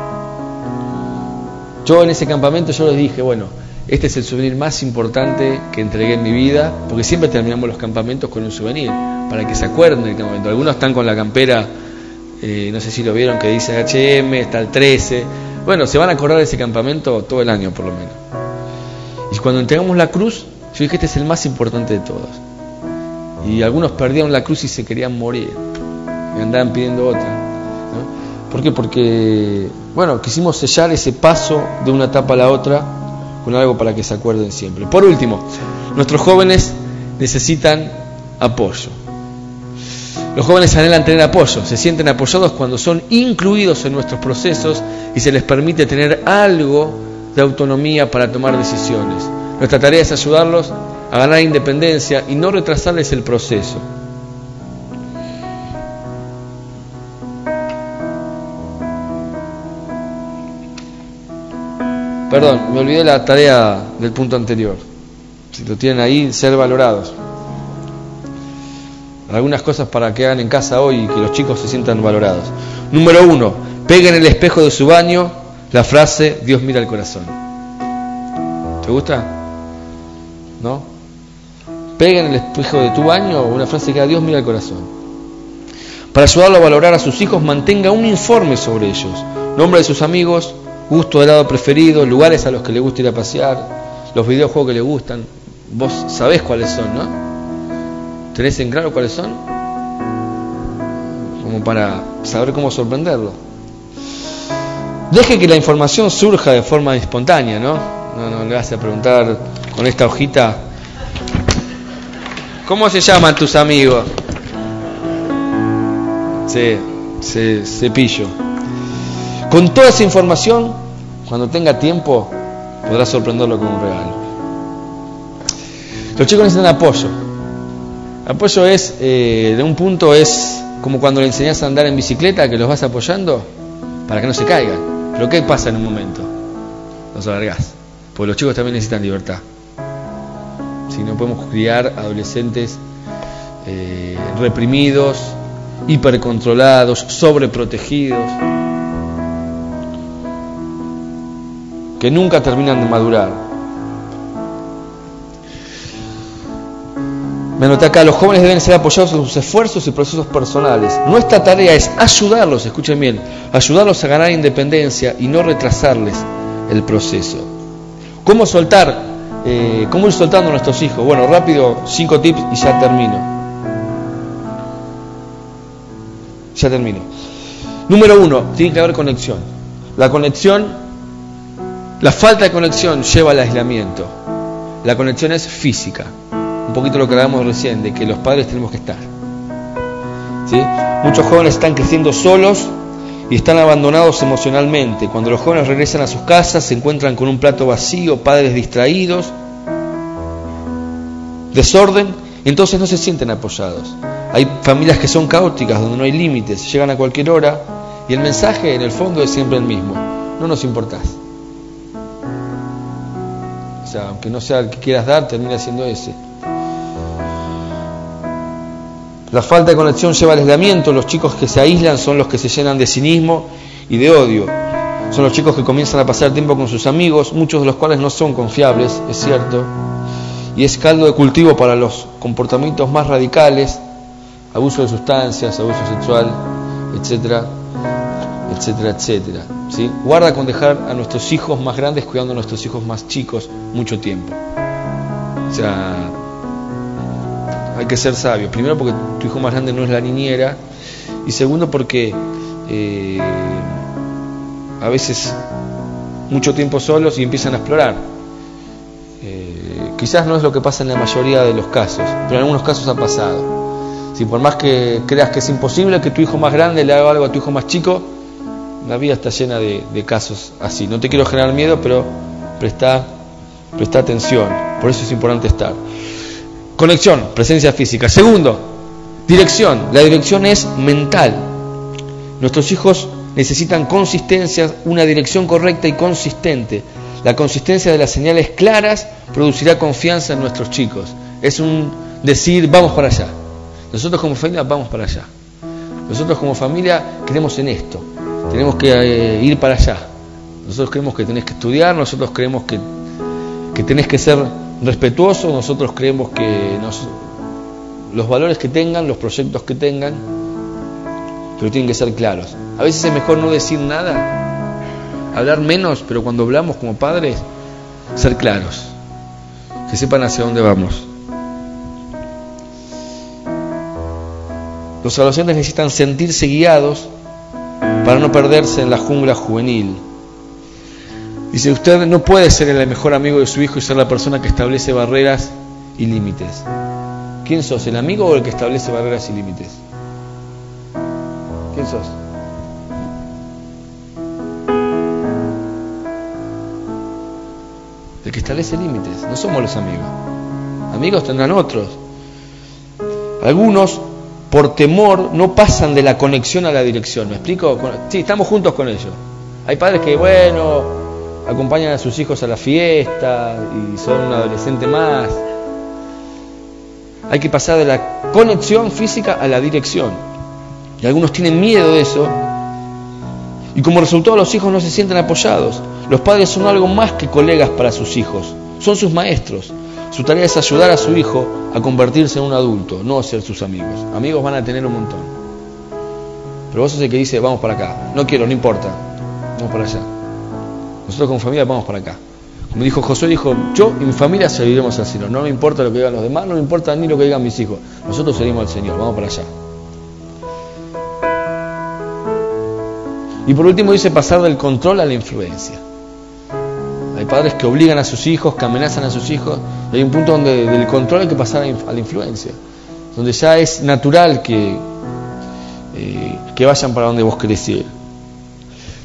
Yo en ese campamento yo les dije, bueno, este es el souvenir más importante que entregué en mi vida, porque siempre terminamos los campamentos con un souvenir, para que se acuerden del campamento. Algunos están con la campera, eh, no sé si lo vieron, que dice HM, está el 13. Bueno, se van a acordar de ese campamento todo el año por lo menos. Y cuando entregamos la cruz, yo dije, este es el más importante de todos. Y algunos perdieron la cruz y se querían morir. Y andaban pidiendo otra. ¿Por qué? Porque, bueno, quisimos sellar ese paso de una etapa a la otra con algo para que se acuerden siempre. Por último, nuestros jóvenes necesitan apoyo. Los jóvenes anhelan tener apoyo, se sienten apoyados cuando son incluidos en nuestros procesos y se les permite tener algo de autonomía para tomar decisiones. Nuestra tarea es ayudarlos a ganar independencia y no retrasarles el proceso. Perdón, me olvidé la tarea del punto anterior. Si lo tienen ahí, ser valorados. Algunas cosas para que hagan en casa hoy y que los chicos se sientan valorados. Número uno, peguen en el espejo de su baño la frase Dios mira el corazón. ¿Te gusta? ¿No? Pega en el espejo de tu baño una frase que a Dios mira el corazón. Para ayudarlo a valorar a sus hijos, mantenga un informe sobre ellos. Nombre de sus amigos, gusto de helado preferido, lugares a los que le gusta ir a pasear, los videojuegos que le gustan. Vos sabés cuáles son, ¿no? ¿Tenés en claro cuáles son? Como para saber cómo sorprenderlo. Deje que la información surja de forma espontánea, ¿no? No, no le vas a preguntar con esta hojita ¿Cómo se llaman tus amigos? Sí, cepillo. Con toda esa información, cuando tenga tiempo, podrás sorprenderlo con un regalo. Los chicos necesitan apoyo. Apoyo es, eh, de un punto, es como cuando le enseñas a andar en bicicleta, que los vas apoyando para que no se caigan. Pero ¿qué pasa en un momento? Los alargás. Porque los chicos también necesitan libertad si no podemos criar adolescentes eh, reprimidos, hipercontrolados, sobreprotegidos, que nunca terminan de madurar. Me anoté acá, los jóvenes deben ser apoyados en sus esfuerzos y procesos personales. Nuestra tarea es ayudarlos, escuchen bien, ayudarlos a ganar independencia y no retrasarles el proceso. ¿Cómo soltar eh, ¿Cómo ir soltando a nuestros hijos? Bueno, rápido, cinco tips y ya termino. Ya termino. Número uno, tiene que haber conexión. La conexión, la falta de conexión lleva al aislamiento. La conexión es física. Un poquito lo que hablamos recién, de que los padres tenemos que estar. ¿Sí? Muchos jóvenes están creciendo solos y están abandonados emocionalmente. Cuando los jóvenes regresan a sus casas se encuentran con un plato vacío, padres distraídos, desorden, entonces no se sienten apoyados. Hay familias que son caóticas, donde no hay límites, llegan a cualquier hora y el mensaje en el fondo es siempre el mismo, no nos importás. O sea, aunque no sea el que quieras dar, termina siendo ese. La falta de conexión lleva al aislamiento. Los chicos que se aíslan son los que se llenan de cinismo y de odio. Son los chicos que comienzan a pasar tiempo con sus amigos, muchos de los cuales no son confiables, es cierto. Y es caldo de cultivo para los comportamientos más radicales, abuso de sustancias, abuso sexual, etcétera, etcétera, etcétera. ¿sí? Guarda con dejar a nuestros hijos más grandes cuidando a nuestros hijos más chicos mucho tiempo. O sea, hay que ser sabio. Primero porque tu hijo más grande no es la niñera y segundo porque eh, a veces mucho tiempo solos y empiezan a explorar. Eh, quizás no es lo que pasa en la mayoría de los casos, pero en algunos casos ha pasado. Si por más que creas que es imposible que tu hijo más grande le haga algo a tu hijo más chico, la vida está llena de, casos así. No te quiero generar miedo, pero presta, presta atención. Por eso es importante estar. Conexión, presencia física. Segundo, dirección. La dirección es mental. Nuestros hijos necesitan consistencia, una dirección correcta y consistente. La consistencia de las señales claras producirá confianza en nuestros chicos. Es un decir, vamos para allá. Nosotros como familia vamos para allá. Nosotros como familia creemos en esto. Tenemos que eh, ir para allá. Nosotros creemos que tenés que estudiar, nosotros creemos que, que tenés que ser respetuoso, nosotros creemos que los valores que tengan, los proyectos que tengan, pero tienen que ser claros. A veces es mejor no decir nada, hablar menos, pero cuando hablamos como padres, ser claros, que sepan hacia dónde vamos. Los adolescentes necesitan sentirse guiados para no perderse en la jungla juvenil. Dice, usted no puede ser el mejor amigo de su hijo y ser la persona que establece barreras y límites. ¿Quién sos, el amigo o el que establece barreras y límites? ¿Quién sos? El que establece límites, no somos los amigos. Amigos tendrán otros. Algunos, por temor, no pasan de la conexión a la dirección. ¿Me explico? Sí, estamos juntos con ellos. Hay padres que, bueno, acompañan a sus hijos a la fiesta y son un adolescente más. Hay que pasar de la conexión física a la dirección. Y algunos tienen miedo de eso. Y como resultado los hijos no se sienten apoyados. Los padres son algo más que colegas para sus hijos. Son sus maestros. Su tarea es ayudar a su hijo a convertirse en un adulto, no ser sus amigos. Amigos van a tener un montón. Pero vos sos el que dice, vamos para acá. No quiero, no importa. Vamos para allá. Nosotros como familia vamos para acá. Como dijo Josué, dijo, yo y mi familia seguiremos al Señor. No me importa lo que digan los demás, no me importa ni lo que digan mis hijos. Nosotros seguimos al Señor, vamos para allá. Y por último dice pasar del control a la influencia. Hay padres que obligan a sus hijos, que amenazan a sus hijos. Hay un punto donde del control hay que pasar a la influencia. Donde ya es natural que, eh, que vayan para donde vos querés.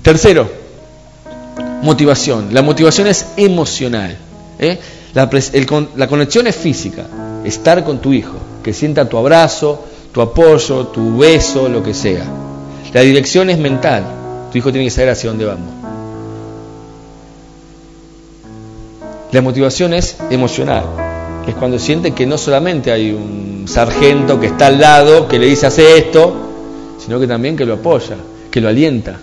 Tercero, motivación. La motivación es emocional. ¿eh? La, la, conexión es física. Estar con tu hijo, que sienta tu abrazo, tu apoyo, tu beso, lo que sea. La dirección es mental. Tu hijo tiene que saber hacia dónde vamos. La motivación es emocional. Es cuando siente que no solamente hay un sargento que está al lado que le dice hace esto, sino que también que lo apoya, que lo alienta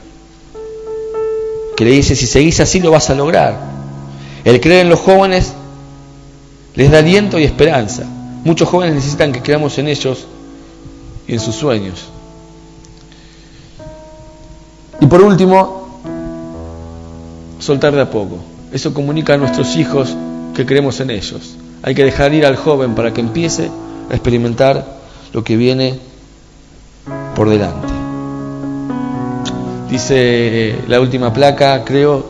que le dice, si seguís así lo vas a lograr. El creer en los jóvenes les da aliento y esperanza. Muchos jóvenes necesitan que creamos en ellos y en sus sueños. Y por último, soltar de a poco. Eso comunica a nuestros hijos que creemos en ellos. Hay que dejar ir al joven para que empiece a experimentar lo que viene por delante. Dice la última placa, creo,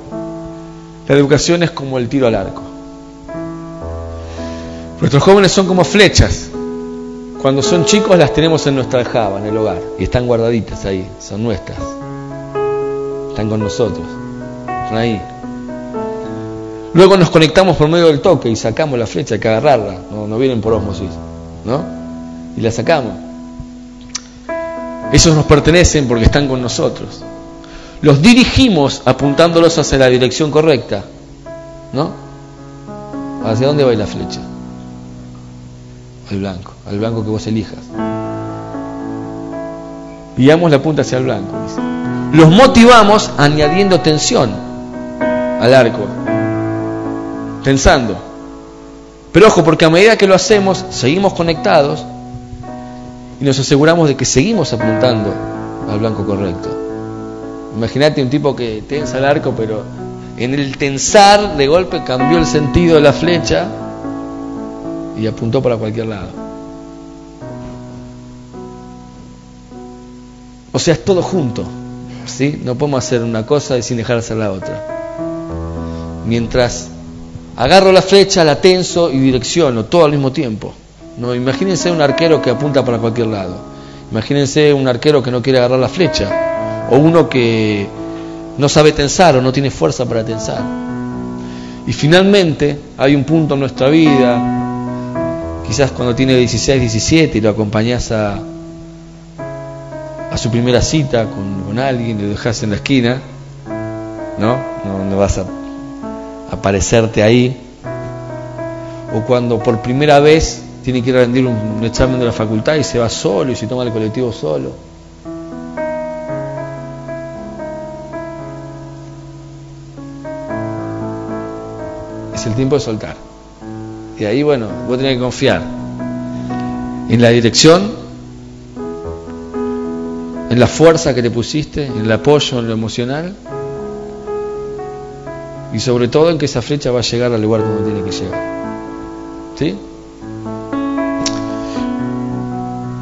la educación es como el tiro al arco. Nuestros jóvenes son como flechas. Cuando son chicos las tenemos en nuestra aljaba, en el hogar, y están guardaditas ahí, son nuestras. Están con nosotros, están ahí. Luego nos conectamos por medio del toque y sacamos la flecha, hay que agarrarla, no, no vienen por osmosis, ¿no? Y la sacamos. Esos nos pertenecen porque están con nosotros los dirigimos apuntándolos hacia la dirección correcta. ¿No? ¿Hacia dónde va la flecha? Al blanco, al blanco que vos elijas. Guiamos la punta hacia el blanco. Los motivamos añadiendo tensión al arco. Tensando. Pero ojo, porque a medida que lo hacemos, seguimos conectados y nos aseguramos de que seguimos apuntando al blanco correcto. Imagínate un tipo que tensa el arco, pero en el tensar de golpe cambió el sentido de la flecha y apuntó para cualquier lado. O sea, es todo junto. ¿sí? No podemos hacer una cosa y sin dejar de hacer la otra. Mientras agarro la flecha, la tenso y direcciono, todo al mismo tiempo. No, imagínense un arquero que apunta para cualquier lado. Imagínense un arquero que no quiere agarrar la flecha. O uno que no sabe tensar o no tiene fuerza para tensar. Y finalmente hay un punto en nuestra vida, quizás cuando tiene 16, 17 y lo acompañas a, a su primera cita con, alguien lo dejas en la esquina, ¿no? No, vas a aparecerte ahí. O cuando por primera vez tiene que ir a rendir un, examen de la facultad y se va solo y se toma el colectivo solo. El tiempo de soltar. Y ahí, bueno, vos tenés que confiar en la dirección, en la fuerza que te pusiste, en el apoyo, en lo emocional y sobre todo en que esa flecha va a llegar al lugar donde tiene que llegar. ¿Sí?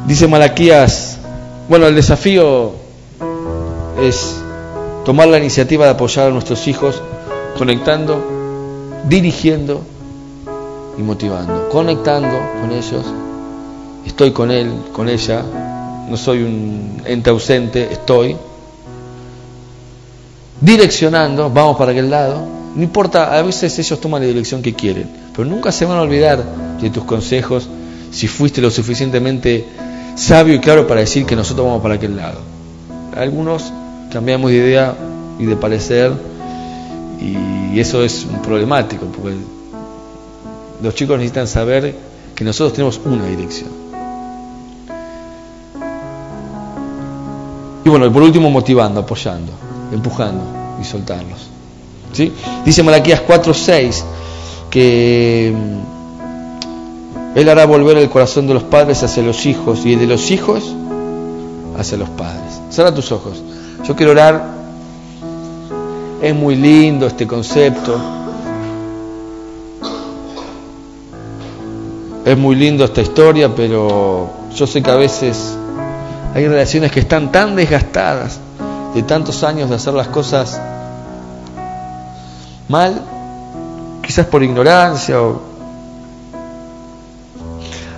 Dice Malaquías, bueno, el desafío es tomar la iniciativa de apoyar a nuestros hijos conectando, dirigiendo y motivando. Conectando con ellos, estoy con él, con ella, no soy un ente ausente, estoy. Direccionando, vamos para aquel lado. No importa, a veces ellos toman la dirección que quieren, pero nunca se van a olvidar de tus consejos si fuiste lo suficientemente sabio y claro para decir que nosotros vamos para aquel lado. Algunos cambiamos de idea y de parecer y eso es problemático porque los chicos necesitan saber que nosotros tenemos una dirección. Y bueno, por último motivando, apoyando, empujando y soltarlos. ¿Sí? Dice Malaquías 4:6 que él hará volver el corazón de los padres hacia los hijos y de los hijos hacia los padres. Cierra tus ojos. Yo quiero orar. Es muy lindo este concepto. Es muy lindo esta historia, pero yo sé que a veces hay relaciones que están tan desgastadas de tantos años de hacer las cosas mal, quizás por ignorancia o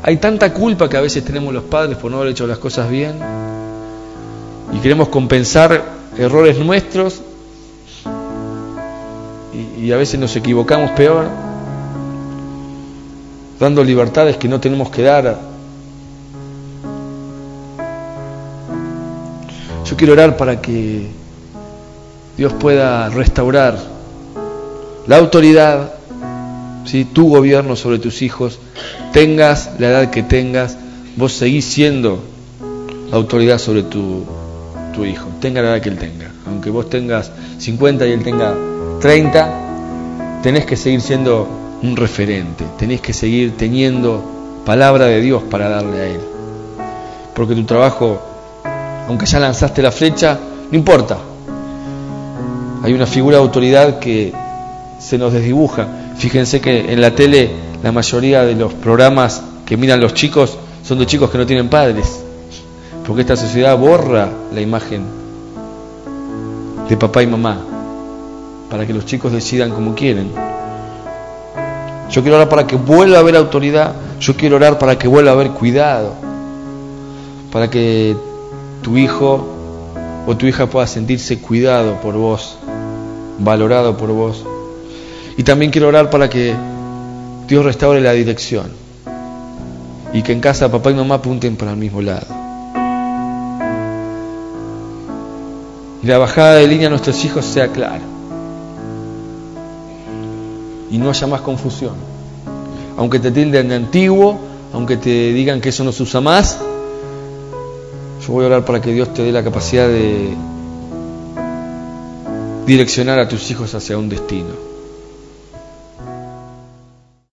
hay tanta culpa que a veces tenemos los padres por no haber hecho las cosas bien y queremos compensar errores nuestros y, a veces nos equivocamos peor, dando libertades que no tenemos que dar. Yo quiero orar para que Dios pueda restaurar la autoridad, ¿sí? tu gobierno sobre tus hijos tengas la edad que tengas, vos seguís siendo autoridad sobre tu hijo, tenga la edad que él tenga. Aunque vos tengas 50 y él tenga 30, tenés que seguir siendo un referente, tenés que seguir teniendo palabra de Dios para darle a él. Porque tu trabajo, aunque ya lanzaste la flecha, no importa. Hay una figura de autoridad que se nos desdibuja. Fíjense que en la tele la mayoría de los programas que miran los chicos son de chicos que no tienen padres, porque esta sociedad borra la imagen de papá y mamá para que los chicos decidan como quieren. Yo quiero orar para que vuelva a haber autoridad, yo quiero orar para que vuelva a haber cuidado, para que tu hijo o tu hija pueda sentirse cuidado por vos, valorado por vos. Y también quiero orar para que Dios restaure la dirección y que en casa papá y mamá apunten para el mismo lado. Y la bajada de línea a nuestros hijos sea clara. Y no haya más confusión. Aunque te tilden de antiguo, aunque te digan que eso no se usa más, Yo voy a orar para que Dios te dé la capacidad de direccionar a tus hijos hacia un destino.